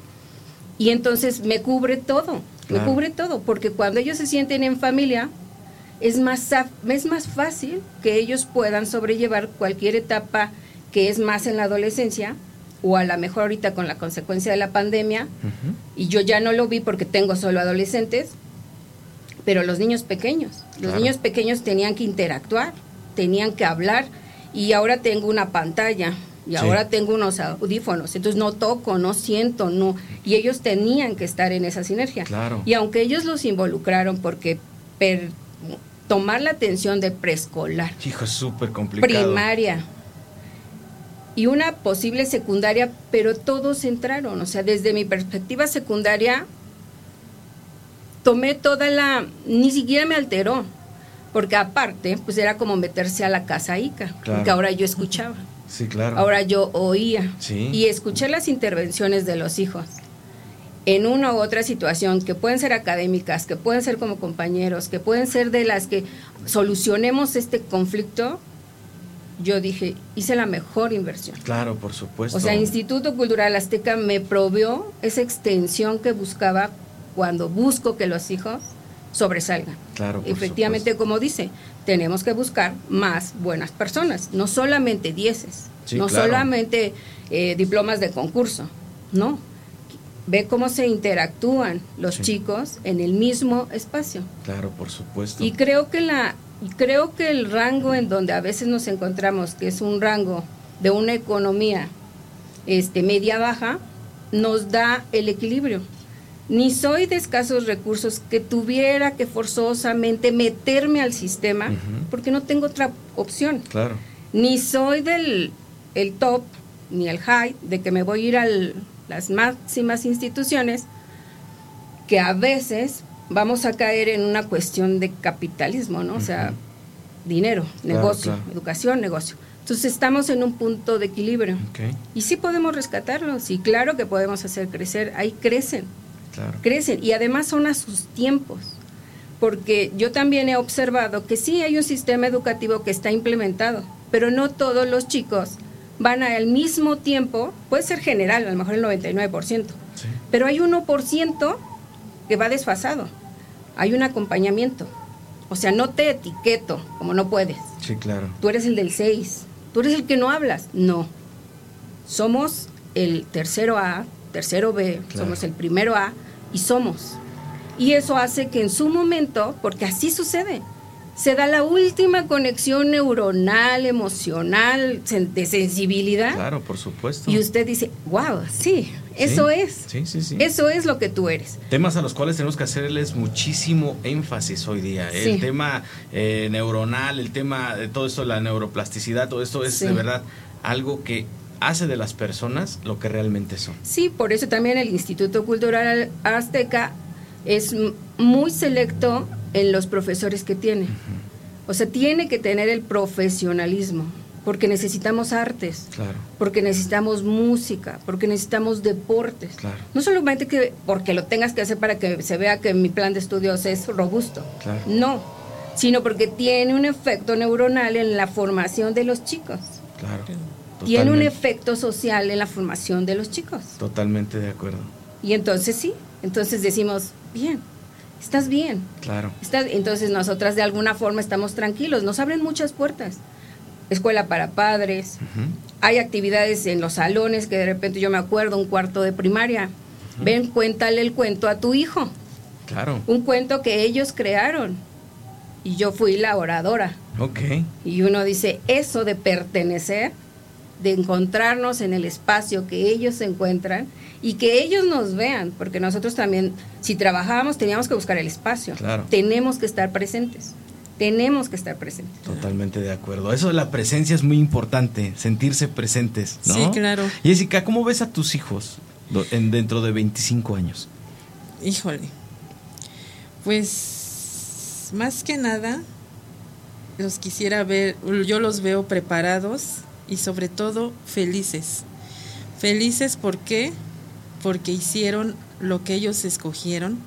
y entonces me cubre todo, claro. me cubre todo, porque cuando ellos se sienten en familia, es más, es más fácil que ellos puedan sobrellevar cualquier etapa que es más en la adolescencia o a lo mejor ahorita con la consecuencia de la pandemia, uh -huh. y yo ya no lo vi porque tengo solo adolescentes, pero los niños pequeños, los claro. niños pequeños tenían que interactuar, tenían que hablar, y ahora tengo una pantalla, y sí. ahora tengo unos audífonos, entonces no toco, no siento, no, y ellos tenían que estar en esa sinergia. Claro. Y aunque ellos los involucraron porque per, tomar la atención de preescolar, hijo, súper complicado. Primaria, y una posible secundaria, pero todos entraron. O sea, desde mi perspectiva secundaria, tomé toda la. ni siquiera me alteró. Porque aparte, pues era como meterse a la casa Ica. Claro. Porque ahora yo escuchaba. Sí, claro. Ahora yo oía. Sí. Y escuché las intervenciones de los hijos. En una u otra situación, que pueden ser académicas, que pueden ser como compañeros, que pueden ser de las que solucionemos este conflicto, yo dije, hice la mejor inversión. Claro, por supuesto. O sea, Instituto Cultural Azteca me provió esa extensión que buscaba cuando busco que los hijos sobresalgan. Claro, Efectivamente, supuesto. como dice, tenemos que buscar más buenas personas, no solamente dieces, sí, no claro. solamente eh, diplomas de concurso, no. Ve cómo se interactúan los Sí. chicos en el mismo espacio. Claro, por supuesto. Y creo que la creo que el rango en donde a veces nos encontramos, que es un rango de una economía este media baja, nos da el equilibrio. Ni soy de escasos recursos que tuviera que forzosamente meterme al sistema porque no tengo otra opción. Claro. Ni soy del el top ni el high de que me voy a ir a las máximas instituciones que a veces vamos a caer en una cuestión de capitalismo, ¿no? O sea, dinero, negocio, claro. educación, negocio. Entonces estamos en un punto de equilibrio. Ok, Y sí podemos rescatarlos, y claro que podemos hacer crecer, ahí crecen, claro. crecen, y además son a sus tiempos. Porque yo también he observado que sí hay un sistema educativo que está implementado, pero no todos los chicos van al mismo tiempo, puede ser general, a lo mejor el 99%, Sí. pero hay 1% que va desfasado. Hay un acompañamiento. O sea, no te etiqueto como no puedes. Sí, claro. Tú eres el del 6. Tú eres el que no hablas. No. Somos el tercero A, tercero B, Claro. somos el primero A y somos. Y eso hace que en su momento, porque así sucede, se da la última conexión neuronal, emocional, de sensibilidad. Claro, por supuesto. Y usted dice, wow, sí, eso Sí, es. Sí, sí, sí. Eso es lo que tú eres. Temas a los cuales tenemos que hacerles muchísimo énfasis hoy día. ¿eh? Sí. El tema eh, neuronal, el tema de todo esto, la neuroplasticidad, todo esto es Sí. de verdad algo que hace de las personas lo que realmente son. Sí, por eso también el Instituto Cultural Azteca es muy selecto en los profesores que tiene. O sea, tiene que tener el profesionalismo, porque necesitamos artes, Claro, porque necesitamos música, porque necesitamos deportes. claro, No solamente que porque lo tengas que hacer para que se vea que mi plan de estudios es robusto. claro. No, sino porque tiene un efecto neuronal en la formación de los chicos. Claro. Tiene un efecto social en la formación de los chicos. Totalmente de acuerdo. Y entonces sí, entonces decimos, bien, estás bien. Claro. Estás- entonces nosotras de alguna forma estamos tranquilos, nos abren muchas puertas. Escuela para padres, hay actividades en los salones que de repente yo me acuerdo, un cuarto de primaria. Ven, cuéntale el cuento a tu hijo. Claro. Un cuento que ellos crearon. Y yo fui la oradora. Ok. Y uno dice, eso de pertenecer, de encontrarnos en el espacio que ellos se encuentran y que ellos nos vean, porque nosotros también, si trabajábamos, teníamos que buscar el espacio. Claro. Tenemos que estar presentes. Tenemos que estar presentes. Totalmente de acuerdo. Eso de la presencia es muy importante, sentirse presentes, ¿no? Sí, claro. Jessica, ¿cómo ves a tus hijos dentro de 25 años? Híjole. Pues más que nada los quisiera ver, yo los veo preparados y sobre todo felices. Felices ¿por qué? Porque hicieron lo que ellos escogieron,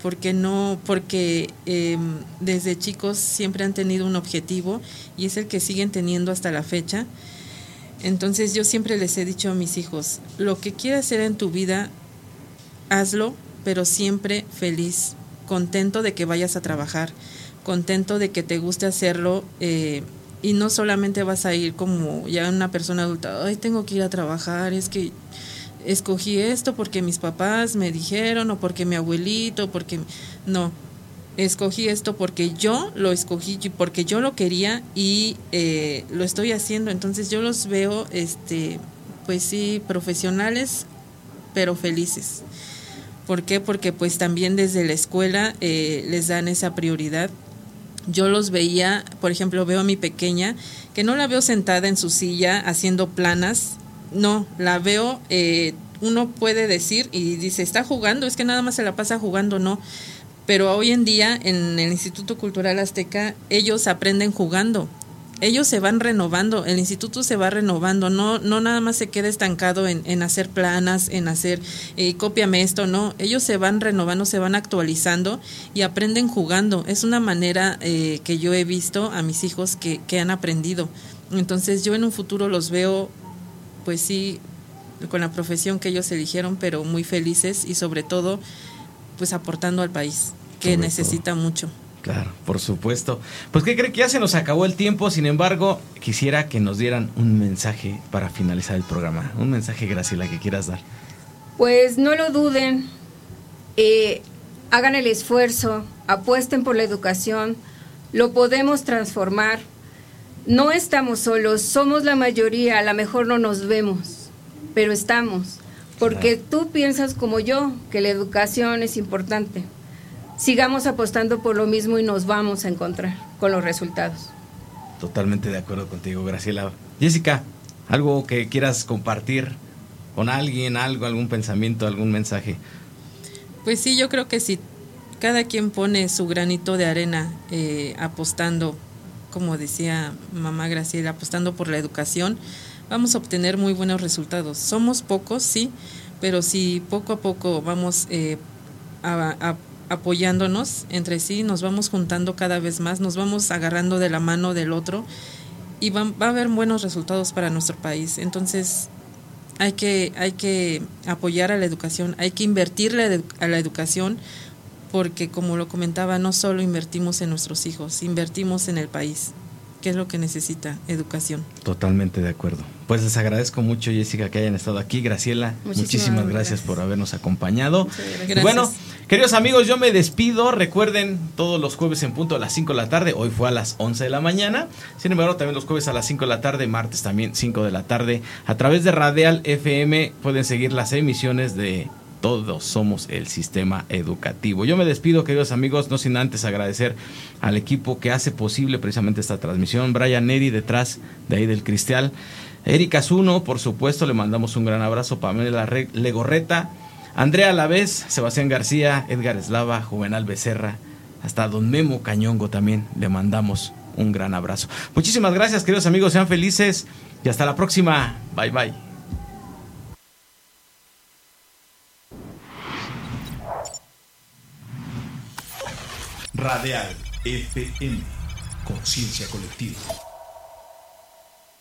porque no, porque eh, desde chicos siempre han tenido un objetivo y es el que siguen teniendo hasta la fecha. Entonces yo siempre les he dicho a mis hijos, lo que quieras hacer en tu vida, hazlo, pero siempre feliz, contento de que vayas a trabajar, contento de que te guste hacerlo eh, y no solamente vas a ir como ya una persona adulta, ay, tengo que ir a trabajar, es que escogí esto porque mis papás me dijeron o porque mi abuelito, porque no, escogí esto porque yo lo escogí y porque yo lo quería y eh, lo estoy haciendo, entonces yo los veo, este, pues sí, profesionales, pero felices. ¿Por qué? Porque pues también desde la escuela eh, les dan esa prioridad. Yo los veía, por ejemplo, veo a mi pequeña, que no la veo sentada en su silla haciendo planas, no, la veo, eh, uno puede decir y dice, está jugando, es que nada más se la pasa jugando, no. Pero hoy en día en el Instituto Cultural Azteca ellos aprenden jugando. Ellos se van renovando, el instituto se va renovando, no, no nada más se queda estancado en, en hacer planas, en hacer eh, cópiame esto, no, ellos se van renovando, se van actualizando y aprenden jugando. Es una manera eh, que yo he visto a mis hijos que, que han aprendido. Entonces yo en un futuro los veo, pues sí, con la profesión que ellos eligieron, pero muy felices y sobre todo, pues aportando al país, que Sobre necesita mucho. Claro, por supuesto. Pues ¿qué cree que ya se nos acabó el tiempo? Sin embargo, quisiera que nos dieran un mensaje para finalizar el programa. Un mensaje, Graciela, que quieras dar. Pues no lo duden, eh, hagan el esfuerzo, apuesten por la educación, lo podemos transformar. No estamos solos, somos la mayoría, a lo mejor no nos vemos, pero estamos. Porque tú piensas como yo que la educación es importante. Sigamos apostando por lo mismo y nos vamos a encontrar con los resultados. Totalmente de acuerdo contigo, Graciela. Jessica, algo que quieras compartir con alguien, algo, algún pensamiento, algún mensaje. Pues sí, yo creo que si cada quien pone su granito de arena eh, apostando, como decía mamá Graciela, apostando por la educación, vamos a obtener muy buenos resultados. Somos pocos, sí, pero si poco a poco vamos eh, a- a- apoyándonos entre sí, nos vamos juntando cada vez más, nos vamos agarrando de la mano del otro y va, va a haber buenos resultados para nuestro país. Entonces, hay que, hay que apoyar a la educación, hay que invertirle a la educación, porque como lo comentaba, no solo invertimos en nuestros hijos, invertimos en el país, que es lo que necesita educación. Totalmente de acuerdo. Pues les agradezco mucho, Jessica, que hayan estado aquí. Graciela, Muchísimas muchísimas gracias, gracias. por habernos acompañado. gracias. Bueno, queridos amigos, yo me despido. Recuerden, todos los jueves en punto a las 5 de la tarde. Hoy fue a las 11 de la mañana. Sin embargo, también los jueves a las 5 de la tarde, martes también 5 de la tarde. A través de Radial FM pueden seguir las emisiones de todos somos el sistema educativo. Yo me despido, queridos amigos, no sin antes agradecer al equipo que hace posible precisamente esta transmisión. Brian Neri detrás de ahí del cristal. Erika Zuno, por supuesto, le mandamos un gran abrazo. Pamela Re- Legorreta, Andrea Lavés, Sebastián García, Edgar Eslava, Juvenal Becerra, hasta Don Memo Cañongo también le mandamos un gran abrazo. Muchísimas gracias, queridos amigos, sean felices y hasta la próxima. Bye bye. Radial. FM, conciencia colectiva.